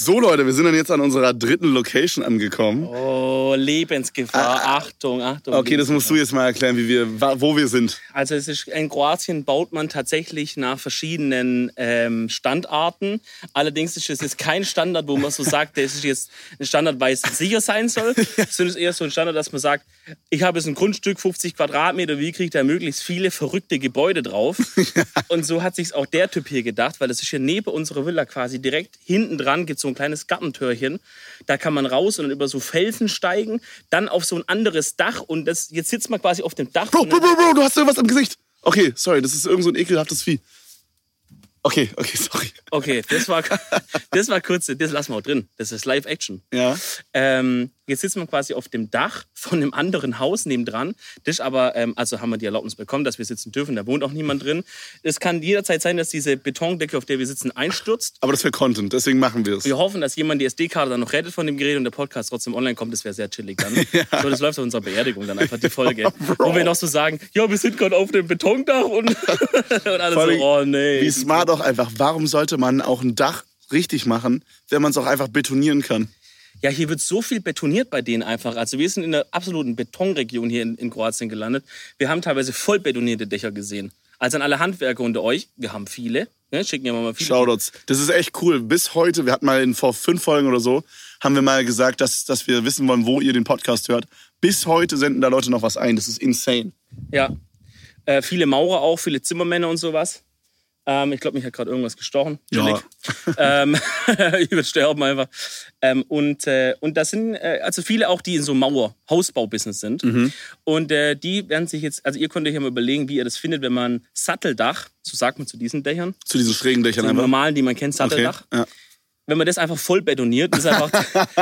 So Leute, wir sind dann jetzt an unserer dritten Location angekommen. Oh, Lebensgefahr. Achtung, Achtung. Ah, Okay, das musst du jetzt mal erklären, wie wir, wo wir sind. Also es ist, in Kroatien baut man tatsächlich nach verschiedenen ähm, Standarten. Allerdings ist es jetzt kein Standard, wo man so sagt, das ist jetzt ein Standard, weil es sicher sein soll. Sondern es ist eher so ein Standard, dass man sagt, ich habe jetzt ein Grundstück, 50 Quadratmeter, wie kriege ich da möglichst viele verrückte Gebäude drauf? Und so hat sich auch der Typ hier gedacht, weil das ist hier neben unserer Villa quasi direkt hinten dran gibt so ein kleines Gartentürchen. Da kann man raus und dann über so Felsen steigen, dann auf so ein anderes Dach und das, jetzt sitzt man quasi auf dem Dach. Bro, Bro, Bro, Bro, du hast irgendwas am Gesicht. Okay, sorry, das ist irgend so ein ekelhaftes Vieh. Okay, okay, sorry. Okay, das war, das war kurz, das lassen wir auch drin. Das ist Live-Action. Ja. Ähm, jetzt sitzt man quasi auf dem Dach von einem anderen Haus nebendran. Das ist aber, ähm, also haben wir die Erlaubnis bekommen, dass wir sitzen dürfen. Da wohnt auch niemand drin. Es kann jederzeit sein, dass diese Betondecke, auf der wir sitzen, einstürzt. Aber das wäre Content, deswegen machen wir es. Wir hoffen, dass jemand die SD-Karte dann noch rettet von dem Gerät und der Podcast trotzdem online kommt. Das wäre sehr chillig dann. So, das läuft auf unserer Beerdigung dann einfach die Folge. wo wir noch so sagen, ja, wir sind gerade auf dem Betondach und, und alle so, oh nee. Wie smart auch einfach. Warum sollte man auch ein Dach richtig machen, wenn man es auch einfach betonieren kann? Ja, hier wird so viel betoniert bei denen einfach. Also wir sind in der absoluten Betonregion hier in, in Kroatien gelandet. Wir haben teilweise voll betonierte Dächer gesehen. Also an alle Handwerker unter euch, wir haben viele, ne, schicken ja mal viele. Shoutouts. Das ist echt cool. Bis heute, wir hatten mal in, vor fünf Folgen oder so, haben wir mal gesagt, dass, dass wir wissen wollen, wo ihr den Podcast hört. Bis heute senden da Leute noch was ein. Das ist insane. Ja. Äh, viele Maurer auch, viele Zimmermänner und sowas. Ähm, ich glaube, mich hat gerade irgendwas gestochen. Ja. Ähm, sterben einfach. Ähm, und, äh, und das sind äh, also viele auch, die in so Mauer, Hausbau-Business sind. Mhm. Und äh, die werden sich jetzt, also ihr könnt euch ja mal überlegen, wie ihr das findet, wenn man Satteldach, so sagt man zu diesen Dächern, Zu diesen schrägen Dächern die einfach. normalen, die man kennt, Okay. Satteldach. Ja. Wenn man das einfach voll betoniert, das ist einfach,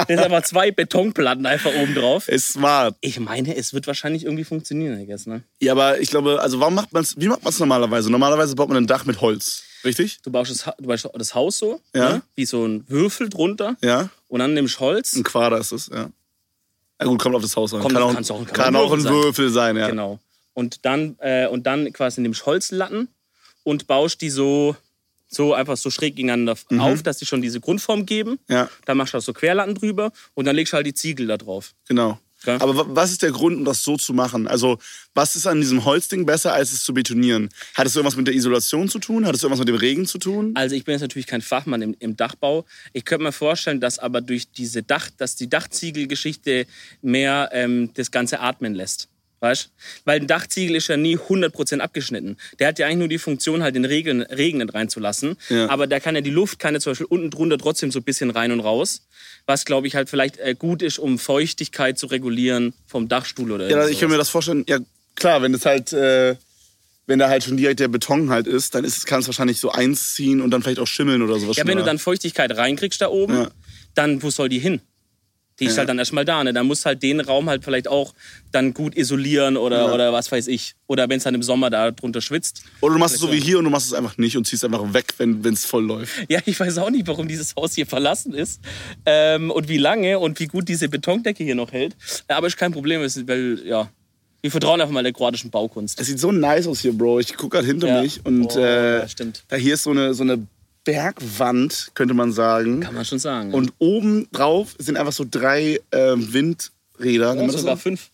ist einfach zwei Betonplatten einfach oben drauf. Ist smart. Ich meine, es wird wahrscheinlich irgendwie funktionieren, I guess, ne? Ja, aber ich glaube, also warum macht man's, wie macht man es normalerweise? Normalerweise baut man ein Dach mit Holz. Richtig? Du baust das, du baust das Haus so, Ja. ne? wie so ein Würfel drunter. Ja. Und dann nimmst du Holz. Ein Quader ist es, ja. Ja gut, kommt auf das Haus an. Kommt- kann auch, kann's auch- kann kann auch ein ein Würfel Würfel sein, ja. Genau. Und dann, äh, und dann quasi nimmst du Holzlatten und baust die so, so einfach so schräg gegeneinander auf, dass die schon diese Grundform geben. Mhm. Ja, Dann machst du auch so Querlatten drüber und dann legst du halt die Ziegel da drauf. genau. Ja. Aber wa- was ist der Grund, um das so zu machen? Also, was ist an diesem Holzding besser, als es zu betonieren? Hat es irgendwas mit der Isolation zu tun? Hat es irgendwas mit dem Regen zu tun? Also ich bin jetzt natürlich kein Fachmann im, im Dachbau. Ich könnte mir vorstellen, dass aber durch diese Dach, dass die Dachziegelgeschichte mehr ähm, das Ganze atmen lässt. Weißt? Weil ein Dachziegel ist ja nie 100% abgeschnitten. Der hat ja eigentlich nur die Funktion, halt den Regen, Regen nicht reinzulassen. Ja. Aber da kann ja die Luft, kann ja zum Beispiel unten drunter trotzdem so ein bisschen rein und raus. Was, glaube ich, halt vielleicht äh, gut ist, um Feuchtigkeit zu regulieren vom Dachstuhl oder Ja, ich kann mir das vorstellen. Ja, klar, wenn das halt, äh, wenn da halt schon direkt der Beton halt ist, dann ist kann es wahrscheinlich so einziehen und dann vielleicht auch schimmeln oder sowas. Ja, wenn du dann Feuchtigkeit reinkriegst da oben, Ja. dann wo soll die hin? Die ist Ja. halt dann erstmal da. Ne? Dann musst halt den Raum halt vielleicht auch dann gut isolieren oder, Ja. oder was weiß ich. Oder wenn es dann im Sommer da drunter schwitzt. Oder du machst es so wie hier und du machst es einfach nicht und ziehst einfach weg, wenn es voll läuft. Ja, ich weiß auch nicht, warum dieses Haus hier verlassen ist ähm, und wie lange und wie gut diese Betondecke hier noch hält. Aber ist kein Problem, ist, weil, ja, wir vertrauen einfach mal der kroatischen Baukunst. Es sieht so nice aus hier, Bro. Ich gucke gerade hinter Ja. mich und Oh, äh, ja, stimmt. da hier ist so eine, so eine Bergwand, könnte man sagen. Kann man schon sagen. Und oben drauf sind einfach so drei ähm, Windräder. ja, sogar so? fünf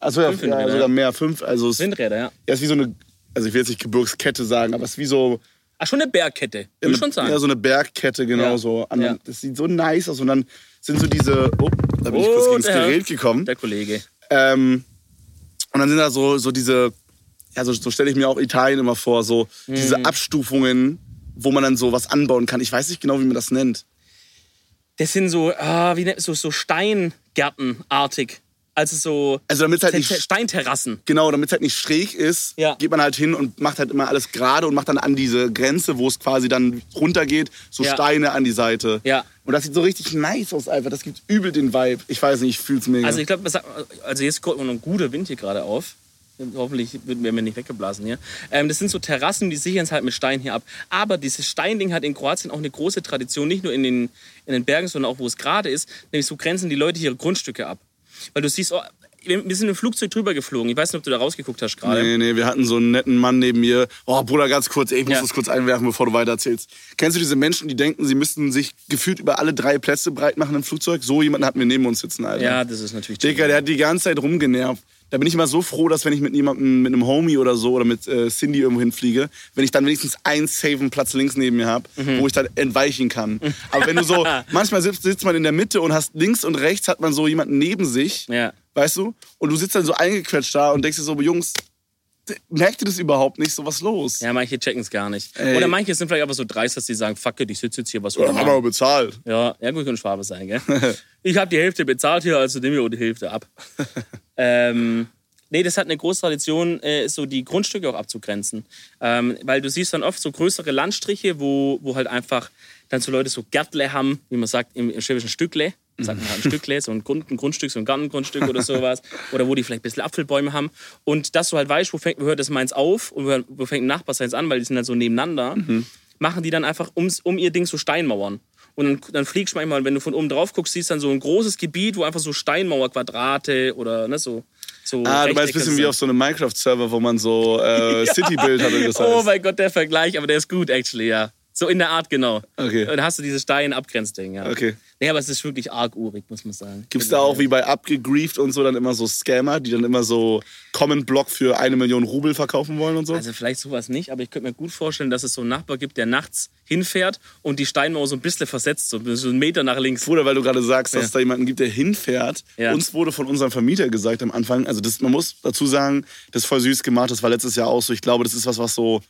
Achso, ja, fünf ja, Windräder, sogar mehr, fünf. Also es Windräder, ja. ja, ist wie so eine, also ich will jetzt nicht Gebirgskette sagen, aber es ist wie so, Ach, schon eine Bergkette, würde ich schon sagen. ja, so eine Bergkette, genau Ja. so. An- Ja. Das sieht so nice aus. Und dann sind so diese, oh, da bin ich kurz Oh, gegen das Gerät gekommen. Der Kollege. Ähm, und dann sind da so, so diese, ja, so, so stelle ich mir auch Italien immer vor, so Mhm. diese Abstufungen, wo man dann so was anbauen kann. Ich weiß nicht genau, wie man das nennt. Das sind so, ah, wie nennt so, so Steingärtenartig. Also so Also damit es halt nicht, Te- Steinterrassen. genau, damit es halt nicht schräg ist, Ja. geht man halt hin und macht halt immer alles gerade und macht dann an diese Grenze, wo es quasi dann runtergeht, so Ja. Steine an die Seite. Ja. Und das sieht so richtig nice aus einfach. Das gibt übel den Vibe. Ich weiß nicht, ich fühl's mega. Also ich glaube, also jetzt kommt noch ein guter Wind hier gerade auf. Hoffentlich werden wir nicht weggeblasen hier. Ähm, das sind so Terrassen, die sichern es halt mit Stein hier ab. Aber dieses Steinding hat in Kroatien auch eine große Tradition, nicht nur in den, in den Bergen, sondern auch wo es gerade ist. Nämlich so grenzen die Leute ihre Grundstücke ab. Weil du siehst, oh, wir sind im Flugzeug drüber geflogen. Ich weiß nicht, ob du da rausgeguckt hast gerade. Nee, nee, wir hatten so einen netten Mann neben mir. Oh, Bruder, ganz kurz, ich muss Ja. das kurz einwerfen, bevor du weitererzählst. Kennst du diese Menschen, die denken, sie müssten sich gefühlt über alle drei Plätze breit machen im Flugzeug? So jemanden hatten wir neben uns sitzen, Alter. Ja, das ist natürlich. Digga, der hat die ganze Zeit rumgenervt. Da bin ich immer so froh, dass wenn ich mit jemandem, mit einem Homie oder so oder mit äh, Cindy irgendwo hinfliege, wenn ich dann wenigstens einen safen Platz links neben mir habe, Mhm. wo ich dann entweichen kann. Aber wenn du so, manchmal sitzt, sitzt man in der Mitte und hast links und rechts hat man so jemanden neben sich, Ja. weißt du? Und du sitzt dann so eingequetscht da und denkst dir so, Jungs, merkt ihr das überhaupt nicht? So was los? Ja, manche checken es gar nicht. Ey. Oder manche sind vielleicht aber so dreist, dass sie sagen, fuck it, ich sitze jetzt hier, was soll Ja, haben wir bezahlt. Ja, ja gut, kann Schwabe sein, gell? ich habe die Hälfte bezahlt hier, also nehme ich auch die Hälfte ab. ähm, nee, das hat eine große Tradition, äh, so die Grundstücke auch abzugrenzen. Ähm, weil du siehst dann oft so größere Landstriche, wo, wo halt einfach dann so Leute so Gärtle haben, wie man sagt, im, im Schwäbischen Stückle. Sagt man halt ein Stückle, so ein, Grund, ein Grundstück, so ein Gartengrundstück oder sowas. Oder wo die vielleicht ein bisschen Apfelbäume haben. Und dass du halt weißt, wo, fängt, wo hört das meins auf und wo, fängt ein Nachbar seins an, weil die sind dann so nebeneinander, machen die dann einfach ums, um ihr Ding so Steinmauern. Und dann, dann fliegst du manchmal, wenn du von oben drauf guckst, siehst dann so ein großes Gebiet, wo einfach so Steinmauerquadrate oder ne, so. so Ah, du meinst ein bisschen wie auf so einem Minecraft-Server, wo man so äh, City-Build hat und das heißt. Oh mein Gott, der Vergleich, aber der ist gut, actually, ja. So in der Art, genau. Okay. Und dann hast du dieses Stein-Abgrenzding, ja. Okay. Nee, aber es ist wirklich arg urig, muss man sagen. Gibt es da auch wie bei Abgegrieft und so dann immer so Scammer, die dann immer so Common Block für eine Million Rubel verkaufen wollen und so? Also vielleicht sowas nicht, aber ich könnte mir gut vorstellen, dass es so einen Nachbar gibt, der nachts hinfährt und die Steinmauer so ein bisschen versetzt, so einen Meter nach links. Bruder, weil du gerade sagst, dass Ja. es da jemanden gibt, der hinfährt. Ja. Uns wurde von unserem Vermieter gesagt am Anfang, also das, man muss dazu sagen, das ist voll süß gemacht, das war letztes Jahr auch so. Ich glaube, das ist was, was so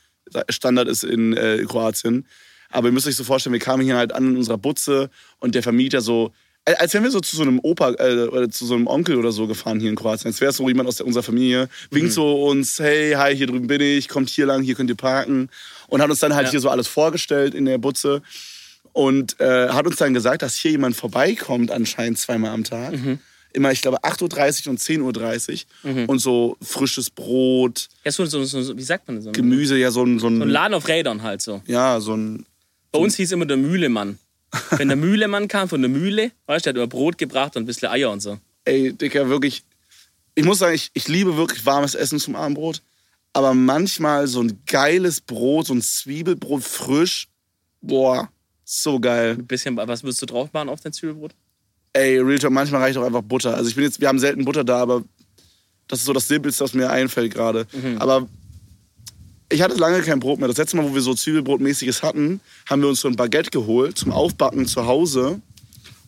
Standard ist in äh, Kroatien. Aber ihr müsst euch so vorstellen, wir kamen hier halt an in unserer Butze und der Vermieter so, äh, als wären wir so zu so einem Opa äh, oder zu so einem Onkel oder so gefahren hier in Kroatien. Als wäre es so jemand aus der, unserer Familie, winkt so uns, hey, hi, hier drüben bin ich, kommt hier lang, hier könnt ihr parken. Und hat uns dann halt Ja. hier so alles vorgestellt in der Butze und äh, hat uns dann gesagt, dass hier jemand vorbeikommt, anscheinend zweimal am Tag. Immer, ich glaube, 8.30 Uhr und 10.30 Uhr. Und so frisches Brot, Ja, so, so, so, so, wie sagt man das? So Gemüse, ja, so ein, so so ein ein, Laden auf Rädern halt so. ja, so ein, Bei uns hieß immer der Mühlemann. Wenn der Mühlemann kam von der Mühle, weißt du, der hat immer Brot gebracht und ein bisschen Eier und so. ey, Dicker, wirklich, ich muss sagen, ich, ich liebe wirklich warmes Essen zum Abendbrot. Aber manchmal so ein geiles Brot, so ein Zwiebelbrot frisch, boah, so geil. Ein bisschen, was würdest du drauf machen auf dein Zwiebelbrot? Ey, Real Talk, manchmal reicht auch einfach Butter. Also ich bin jetzt, wir haben selten Butter da, aber das ist so das Simpelste, was mir einfällt gerade. Aber ich hatte lange kein Brot mehr. Das letzte Mal, wo wir so Zwiebelbrotmäßiges hatten, haben wir uns so ein Baguette geholt zum Aufbacken zu Hause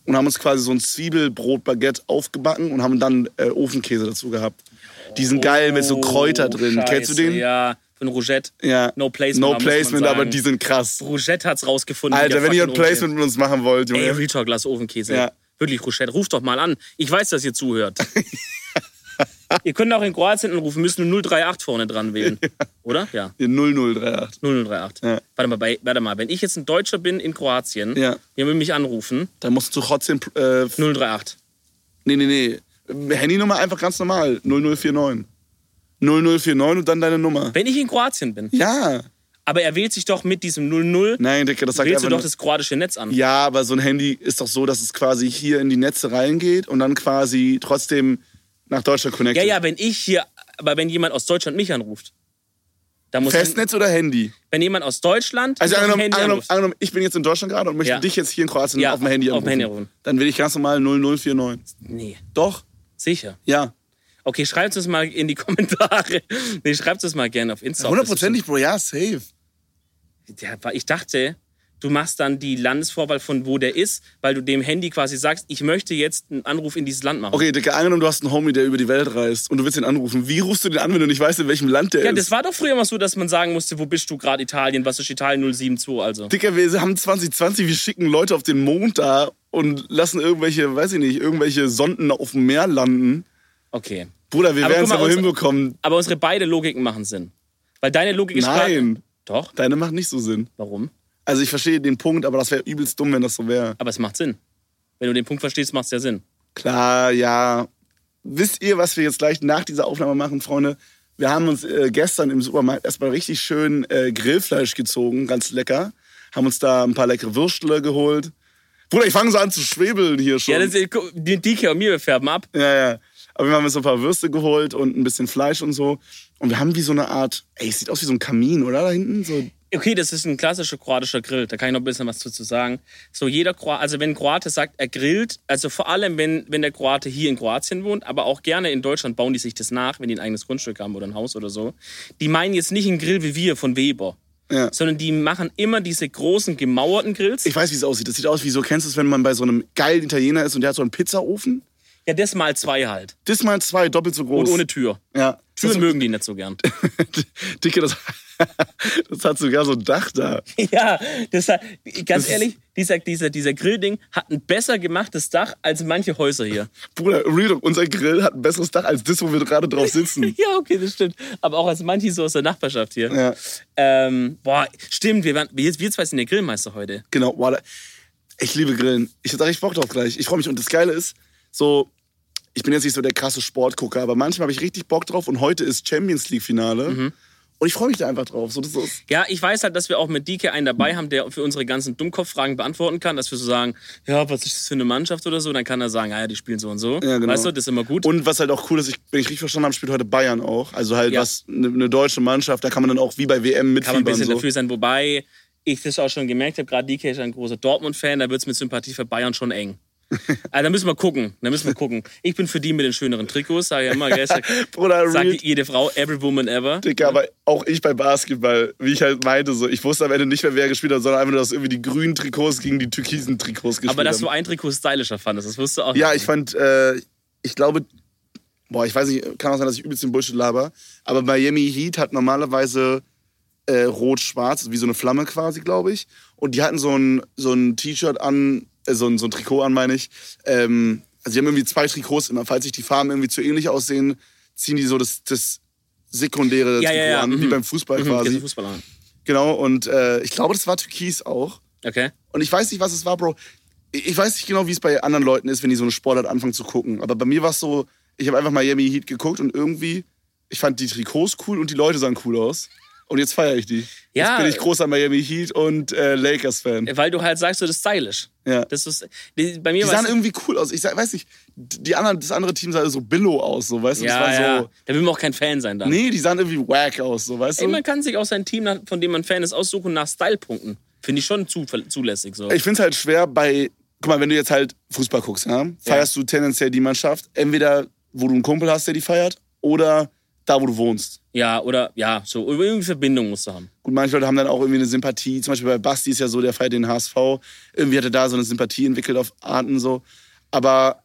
und haben uns quasi so ein Zwiebelbrot-Baguette aufgebacken und haben dann äh, Ofenkäse dazu gehabt. Die sind geil mit so Kräuter drin. Oh, Scheiße, Kennst du den? Ja, von Rougette. Ja. No Placement, No Placement, aber die sind krass. Rougette hat's rausgefunden. Alter, wenn ihr ein Placement mit uns machen wollt, Ey, Junge. Retalk, lass Ofenkäse. Ja. Wirklich, Rochette, ruft doch mal an. Ich weiß, dass ihr zuhört. ihr könnt auch in Kroatien anrufen, müsst nur 038 vorne dran wählen. Oder? Ja, 0038. 0038. Ja. Warte, mal, bei, warte mal, wenn ich jetzt ein Deutscher bin in Kroatien, Ja. ihr will mich anrufen, Da musst du trotzdem. Äh, 038. Nee, nee, nee. Handynummer einfach ganz normal. 0049. 0049 und dann deine Nummer. Wenn ich in Kroatien bin. Ja. Aber er wählt sich doch mit diesem 00, Nein, Digga, das sagt wählst du doch das kroatische Netz an. Ja, aber so ein Handy ist doch so, dass es quasi hier in die Netze reingeht und dann quasi trotzdem nach Deutschland Ja, connected. ja, wenn ich hier, aber wenn jemand aus Deutschland mich anruft, dann muss Festnetz oder Handy? wenn jemand aus Deutschland Also auf angenommen, Handy angenommen, anruft, angenommen, ich bin jetzt in Deutschland gerade und möchte Ja. dich jetzt hier in Kroatien Ja, auf dem Handy auf anrufen. dem Handy anrufen. Dann will ich ganz normal 0049. nee, Doch? sicher. Ja. Okay, schreibt es mal in die Kommentare. Nee, schreibt es mal gerne auf Instagram. Hundertprozentig, Bro, ja, safe. Ja, ich dachte, du machst dann die Landesvorwahl von wo der ist, weil du dem Handy quasi sagst, ich möchte jetzt einen Anruf in dieses Land machen. Okay, Digga, angenommen, du hast einen Homie, der über die Welt reist und du willst ihn anrufen. Wie rufst du den an, wenn du nicht weißt, in welchem Land der Ja, ist? das war doch früher mal so, dass man sagen musste, wo bist du gerade Italien, was ist Italien 072 also. Dicker, wir haben 2020, wir schicken Leute auf den Mond da und lassen irgendwelche, weiß ich nicht, irgendwelche Sonden auf dem Meer landen. Okay. Bruder, wir Aber werden es ja uns- hinbekommen. Aber unsere beide Logiken machen Sinn. Weil deine Logik ist Nein. Doch. Deine macht nicht so Sinn. Warum? Also ich verstehe den Punkt, aber das wäre übelst dumm, wenn das so wäre. Aber es macht Sinn. Wenn du den Punkt verstehst, macht es ja Sinn. Klar, ja. Wisst ihr, was wir jetzt gleich nach dieser Aufnahme machen, Freunde? Wir haben uns äh, gestern im Supermarkt erstmal richtig schön äh, Grillfleisch gezogen, ganz lecker. Haben uns da ein paar leckere Würstle geholt. Bruder, ich fange so an zu schwebeln hier schon. Ja, das ist, die Dike und mir wir färben ab. Ja, ja. Aber wir haben uns so ein paar Würste geholt und ein bisschen Fleisch und so. Und wir haben wie so eine Art, ey, es sieht aus wie so ein Kamin, oder? Da hinten? So, Okay, das ist ein klassischer kroatischer Grill. Da kann ich noch ein bisschen was dazu sagen. So jeder Kroat, also wenn ein Kroate sagt, er grillt, also vor allem wenn, wenn der Kroate hier in Kroatien wohnt, aber auch gerne in Deutschland bauen die sich das nach, wenn die ein eigenes Grundstück haben oder ein Haus oder so. Die meinen jetzt nicht einen Grill wie wir von Weber. Ja. Sondern die machen immer diese großen gemauerten Grills. ich weiß, wie es aussieht. Das sieht aus wie so, kennst du es, wenn man bei so einem geilen Italiener ist und der hat so einen Pizzaofen? Ja, das mal zwei halt. Das mal zwei, doppelt so groß. Und ohne Tür. ja. Türen das, mögen die nicht so gern. Dicke, das, das hat sogar so ein Dach da. ja, das hat, ganz ist- ehrlich, dieser, dieser, dieser Grillding hat ein besser gemachtes Dach als manche Häuser hier. Bruder, Real, unser Grill hat ein besseres Dach als das, wo wir gerade drauf sitzen. Ja, okay, das stimmt. Aber auch als manche so aus der Nachbarschaft hier. Ja. Ähm, boah, stimmt, wir, waren, wir, wir zwei sind der Grillmeister heute. Genau, boah, ich liebe Grillen. Ich da richtig Bock drauf gleich. Ich freue mich. Und das Geile ist, so, ich bin jetzt nicht so der krasse Sportgucker, aber manchmal habe ich richtig Bock drauf. Und heute ist Champions League-Finale. Mhm. Und ich freue mich da einfach drauf. So, Ja, ich weiß halt, dass wir auch mit DK einen dabei haben, der für unsere ganzen Dummkopffragen beantworten kann, dass wir so sagen, ja, was ist das für eine Mannschaft oder so, dann kann er sagen, ah, ja, die spielen so und so. Ja, genau. Weißt du, das ist immer gut. Und was halt auch cool ist, ich, wenn ich richtig verstanden habe, spielt heute Bayern auch. Also halt Ja. was eine ne deutsche Mannschaft, da kann man dann auch wie bei WM kann man ein mitfiebern. bisschen So. dafür sein, wobei ich das auch schon gemerkt habe, gerade DK ist ein großer Dortmund-Fan, da wird es mit Sympathie für Bayern schon eng. Also da müssen wir gucken, da müssen wir gucken. Ich bin für die mit den schöneren Trikots, sage ich immer, gell, sag, Bruder, sag jede Frau, every woman ever. Digga, aber auch ich bei Basketball, wie ich halt meinte, so, ich wusste am Ende nicht mehr, wer gespielt hat, sondern einfach nur, dass irgendwie die grünen Trikots gegen die türkisen Trikots gespielt Aber dass haben. du ein Trikot stylischer fandest, das du auch. Ja, ich fand, äh, ich glaube, boah, ich weiß nicht, kann auch sein, dass ich übelst den Bullshit laber, aber Miami Heat hat normalerweise äh, rot-schwarz, wie so eine Flamme quasi, glaube ich. Und die hatten so ein, so ein T-Shirt an, so, ein, so ein Trikot an, meine ich. Ähm, also die haben irgendwie zwei Trikots immer. Falls sich die Farben irgendwie zu ähnlich aussehen, ziehen die so das, das sekundäre Ja, Trikot ja, ja, an, wie mhm. beim Fußball Mhm, quasi. gehst du Fußball an. Genau, und äh, ich glaube, das war Türkis auch. Okay. Und ich weiß nicht, was es war, Bro. Ich ich weiß nicht genau, wie es bei anderen Leuten ist, wenn die so eine Sportart anfangen zu gucken. Aber bei mir war es so, ich habe einfach Miami Heat geguckt und irgendwie, ich fand die Trikots cool und die Leute sahen cool aus. Und jetzt feiere ich die. Ja. Jetzt bin ich großer Miami Heat und äh, Lakers-Fan. Weil du halt sagst, du das ist stylisch. Ja. Das ist, die, bei mir Die sahen irgendwie cool aus. Ich sag, weiß nicht, die anderen, das andere Team sah so billow aus, so, weißt du? ja, das war ja. so. Da will man auch kein Fan sein dann. Nee, die sahen irgendwie wack aus, so, weißt Ey, du? man kann sich auch sein Team, von dem man Fan ist, aussuchen nach Stylepunkten. Finde ich schon zu, zulässig. So. Ich finde es halt schwer bei, guck mal, wenn du jetzt halt Fußball guckst, ja, feierst du tendenziell die Mannschaft, entweder wo du einen Kumpel hast, der die feiert, oder da, wo du wohnst. Ja, oder ja, so irgendwie Verbindung musst du haben. Gut, manche Leute haben dann auch irgendwie eine Sympathie. Zum Beispiel bei Basti ist ja so, der feiert den HSV. Irgendwie hat er da so eine Sympathie entwickelt auf Arten so. Aber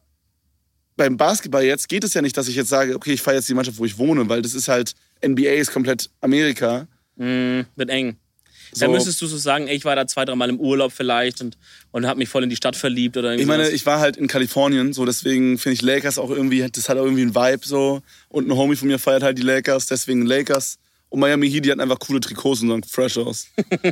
beim Basketball jetzt geht es ja nicht, dass ich jetzt sage, okay, ich feiere jetzt die Mannschaft, wo ich wohne, weil das ist halt, NBA ist komplett Amerika. Mm, wird eng. So. Da müsstest du so sagen, ey, ich war da zwei, dreimal im Urlaub vielleicht und, und habe mich voll in die Stadt verliebt oder Ich meine, sowas. ich war halt in Kalifornien, so deswegen finde ich Lakers auch irgendwie, das hat auch irgendwie einen Vibe so. Und ein Homie von mir feiert halt die Lakers, deswegen Lakers. Und Miami Heat, die hatten einfach coole Trikots und sahen fresh aus.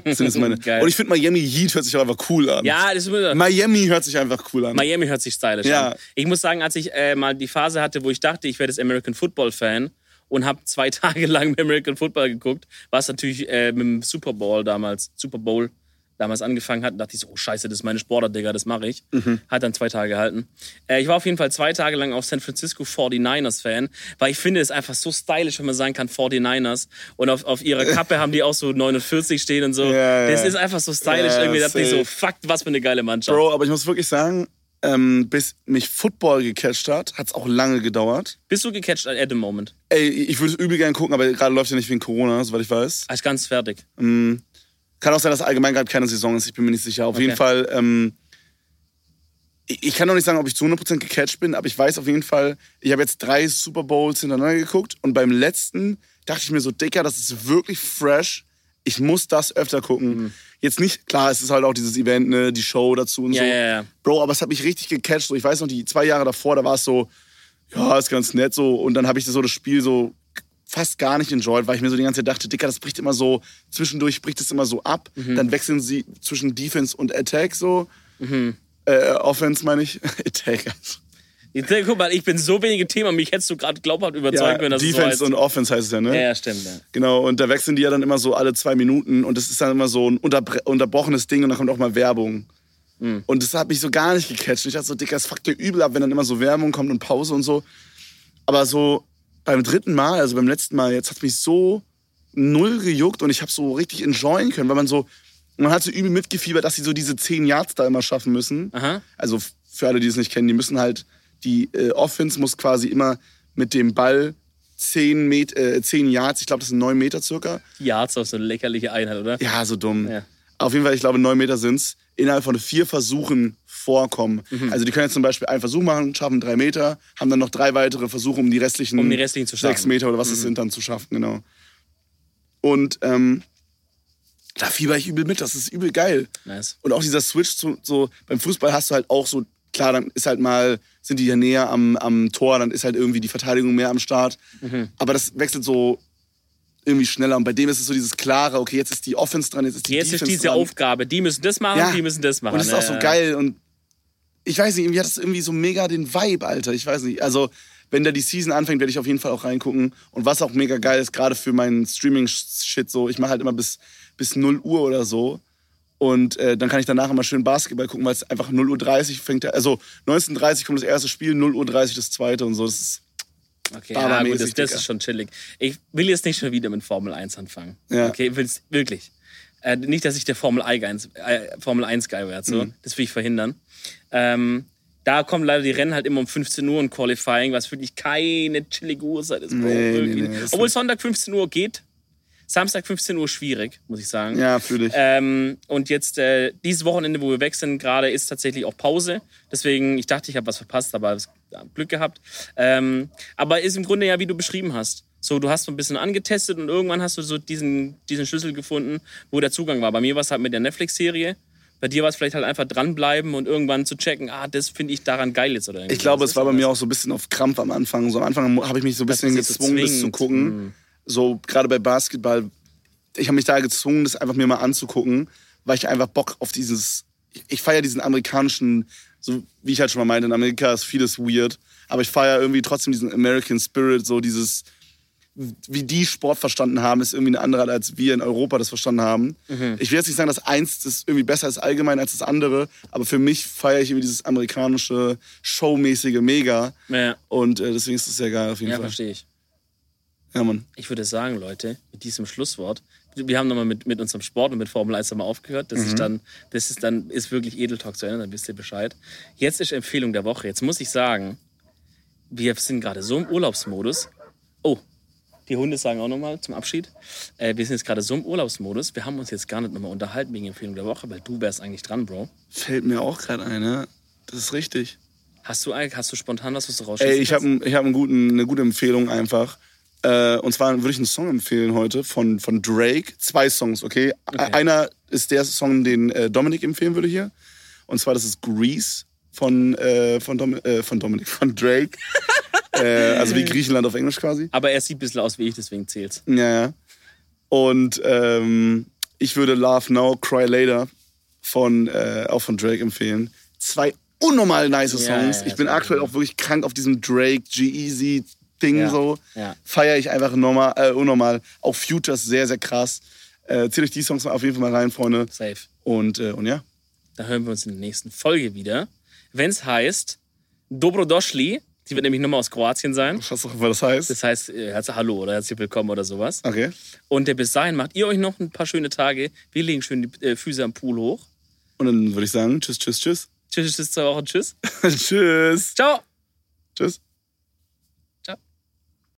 Das sind jetzt meine. Geil. Und ich finde Miami Heat hört sich auch einfach cool an. Ja, das ist Miami hört sich einfach cool an. Miami hört sich stylisch Ja. an. Ich muss sagen, als ich äh, mal die Phase hatte, wo ich dachte, ich werde jetzt American Football Fan und habe zwei Tage lang American Football geguckt, was natürlich äh, mit dem Super Bowl damals, Super Bowl damals angefangen hat, dachte ich so, oh scheiße, das ist meine Sportart, Digga, das mache ich. Hat dann zwei Tage gehalten. Äh, ich war auf jeden Fall zwei Tage lang auch San Francisco 49ers Fan, weil ich finde es einfach so stylisch, wenn man sagen kann 49ers und auf, auf ihrer Kappe haben die auch so 49 stehen und so. Ja, ja. Das ist einfach so stylisch Ja, irgendwie, da dachte ich so, fuck, was für eine geile Mannschaft. Bro, aber ich muss wirklich sagen, ähm, bis mich Football gecatcht hat, hat es auch lange gedauert. Bist du gecatcht at the moment? Ey, ich würde es übel gern gucken, aber gerade läuft ja nicht wegen Corona, soweit ich weiß. Ah, ist ganz fertig. Kann auch sein, dass allgemein gerade keine Saison ist, ich bin mir nicht sicher. Auf jeden Fall, ähm, ich, ich kann noch nicht sagen, ob ich zu 100% gecatcht bin, aber ich weiß auf jeden Fall, ich habe jetzt drei Super Bowls hintereinander geguckt und beim letzten dachte ich mir so, Dicker, das ist wirklich fresh. Ich muss das öfter gucken. Mhm. Jetzt nicht, klar, es ist halt auch dieses Event, ne, die Show dazu und Ja, so. ja, ja. Bro, aber es hat mich richtig gecatcht. So, ich weiß noch, die zwei Jahre davor, da war es so, ja, ist ganz nett so. Und dann habe ich das so das Spiel so fast gar nicht enjoyed, weil ich mir so die ganze Zeit dachte, Dicker, das bricht immer so, zwischendurch bricht es immer so ab. Mhm. Dann wechseln sie zwischen Defense und Attack so. Mhm. Äh, Offense meine ich. Attack. Ich, guck mal, ich bin so wenig im Thema, mich hättest du gerade glaubhaft Ja, überzeugen können, dass so Defense heißt. und Offense heißt es ja, ne? Ja, ja, stimmt. Ja. Genau, und da wechseln die ja dann immer so alle zwei Minuten und das ist dann immer so ein unterbrochenes Ding und dann kommt auch mal Werbung. Hm. Und das hat mich so gar nicht gecatcht. Ich dachte so, Dicker, das fuckt dir übel ab, wenn dann immer so Werbung kommt und Pause und so. Aber so beim dritten Mal, also beim letzten Mal, jetzt hat mich so null gejuckt und ich habe so richtig enjoyen können, weil man so, man hat so übel mitgefiebert, dass sie so diese 10 Yards da immer schaffen müssen. Aha. Also für alle, die es nicht kennen, die müssen halt, die äh, Offense muss quasi immer mit dem Ball 10, Met äh, 10 Yards, ich glaube, das sind 9 Meter circa. Yards auf so eine lächerliche Einheit, oder? Ja, so dumm. Ja. Auf jeden Fall, ich glaube, 9 Meter sind's innerhalb von vier Versuchen vorkommen. Mhm. Also die können jetzt zum Beispiel einen Versuch machen, schaffen drei Meter, haben dann noch drei weitere Versuche, um die restlichen, Um die restlichen zu sechs. Meter oder was es sind, dann zu schaffen, genau. Und ähm, da fieber ich übel mit, das ist übel geil. Nice. Und auch dieser Switch zu, so, beim Fußball hast du halt auch so, klar, dann ist halt mal, sind die ja näher am, am Tor, dann ist halt irgendwie die Verteidigung mehr am Start. Mhm. Aber das wechselt so irgendwie schneller. Und bei dem ist es so dieses klare, okay, jetzt ist die Offense dran, jetzt ist die Jetzt ist Defense diese dran. Aufgabe. Die müssen das machen, Ja. die müssen das machen. Und es ist auch so geil und ich weiß nicht, irgendwie hat das irgendwie so mega den Vibe, Alter. Ich weiß nicht. Also, wenn da die Season anfängt, werde ich auf jeden Fall auch reingucken. Und was auch mega geil ist, gerade für meinen Streaming-Shit, so, ich mache halt immer bis, bis 0 Uhr oder so. Und äh, dann kann ich danach immer schön Basketball gucken, weil es einfach 0 Uhr 30 fängt. Also 19.30 kommt das erste Spiel, 0 Uhr 30 das zweite und so. Das ist, Okay, ja, gut, das, das ist schon chillig. Ich will jetzt nicht schon wieder mit Formel 1 anfangen. Ja. Okay, will's wirklich. Äh, nicht, dass ich der Formel 1, äh, Formel 1 Guy werde. So. Mhm. Das will ich verhindern. Ähm, da kommen leider die Rennen halt immer um 15 Uhr und Qualifying, was wirklich keine chillige Uhrzeit ist. Nee, nee, nee, Obwohl. Sonntag 15 Uhr geht. Samstag 15 Uhr schwierig, muss ich sagen. ja, fühle ich. Ähm, und jetzt, äh, dieses Wochenende, wo wir weg sind, gerade ist tatsächlich auch Pause. Deswegen, ich dachte, ich habe was verpasst, aber Glück gehabt. Ähm, aber ist im Grunde ja, wie du beschrieben hast. So, du hast so ein bisschen angetestet und irgendwann hast du so diesen, diesen Schlüssel gefunden, wo der Zugang war. Bei mir war es halt mit der Netflix-Serie. Bei dir war es vielleicht halt einfach dranbleiben und irgendwann zu checken, ah, das finde ich daran geil jetzt oder irgendwie. Ich glaube, es war bei mir auch so ein bisschen auf Krampf am Anfang. So am Anfang habe ich mich so ein bisschen gezwungen, das zu gucken. Mhm. So gerade bei Basketball. Ich habe mich da gezwungen, das einfach mir mal anzugucken, weil ich einfach Bock auf dieses. Ich, ich feiere diesen amerikanischen, so wie ich halt schon mal meinte, in Amerika ist vieles weird, aber ich feiere irgendwie trotzdem diesen American Spirit, so dieses wie die Sport verstanden haben, ist irgendwie eine andere, als wir in Europa das verstanden haben. Mhm. Ich will jetzt nicht sagen, dass eins das irgendwie besser ist allgemein als das andere, aber für mich feiere ich irgendwie dieses amerikanische, showmäßige Mega. Ja, Und äh, deswegen ist das sehr geil auf jeden ja Fall. verstehe ich. Ja, Mann. Ich würde sagen, Leute, mit diesem Schlusswort, wir haben nochmal mit, mit unserem Sport und mit Formel 1 mal aufgehört. Das ist dann, das ist dann, ist wirklich Edeltalk zu Ende, dann wisst ihr Bescheid. Jetzt ist Empfehlung der Woche. Jetzt muss ich sagen, wir sind gerade so im Urlaubsmodus. Oh, die Hunde sagen auch nochmal zum Abschied. Äh, wir sind jetzt gerade so im Urlaubsmodus. Wir haben uns jetzt gar nicht nochmal unterhalten wegen Empfehlung der Woche, weil du wärst eigentlich dran, Bro. Fällt mir auch gerade ein, ja. Das ist richtig. Hast du, hast du spontan was, was du rausschießen Ey, ich habe ich hab einen guten, eine gute Empfehlung einfach. Äh, und zwar würde ich einen Song empfehlen heute von, von Drake. Zwei Songs, okay? Okay. Einer ist der Song, den äh, Dominik empfehlen würde hier. Und zwar, das ist Grease von, äh, von, Dom äh, von Dominik, von Drake. äh, also wie Griechenland auf Englisch quasi. Aber er sieht ein bisschen aus wie ich, deswegen zählt's. Ja, ja. Und ähm, ich würde Love Now, Cry Later von, äh, auch von Drake empfehlen. Zwei unnormal nice Ja, Songs. ja, ich bin ja, aktuell ja. auch wirklich krank auf diesem Drake, G-Easy Ding Ja, so. ja. Feiere ich einfach normal, äh, unnormal. Auch Futures sehr, sehr krass. Äh, zählt euch die Songs auf jeden Fall mal rein, Freunde. Safe. Und, äh, und ja. Da hören wir uns in der nächsten Folge wieder. Wenn es heißt Dobrodošli, die wird nämlich nochmal aus Kroatien sein. Was auch immer das heißt. Das heißt, äh, herzlich Hallo oder herzlich willkommen oder sowas. Okay. Und äh, bis dahin macht ihr euch noch ein paar schöne Tage. Wir legen schön die äh, Füße am Pool hoch. Und dann würde ich sagen, tschüss, tschüss, tschüss. Tschüss, tschüss, zwei Wochen. Tschüss. tschüss. Ciao. Tschüss.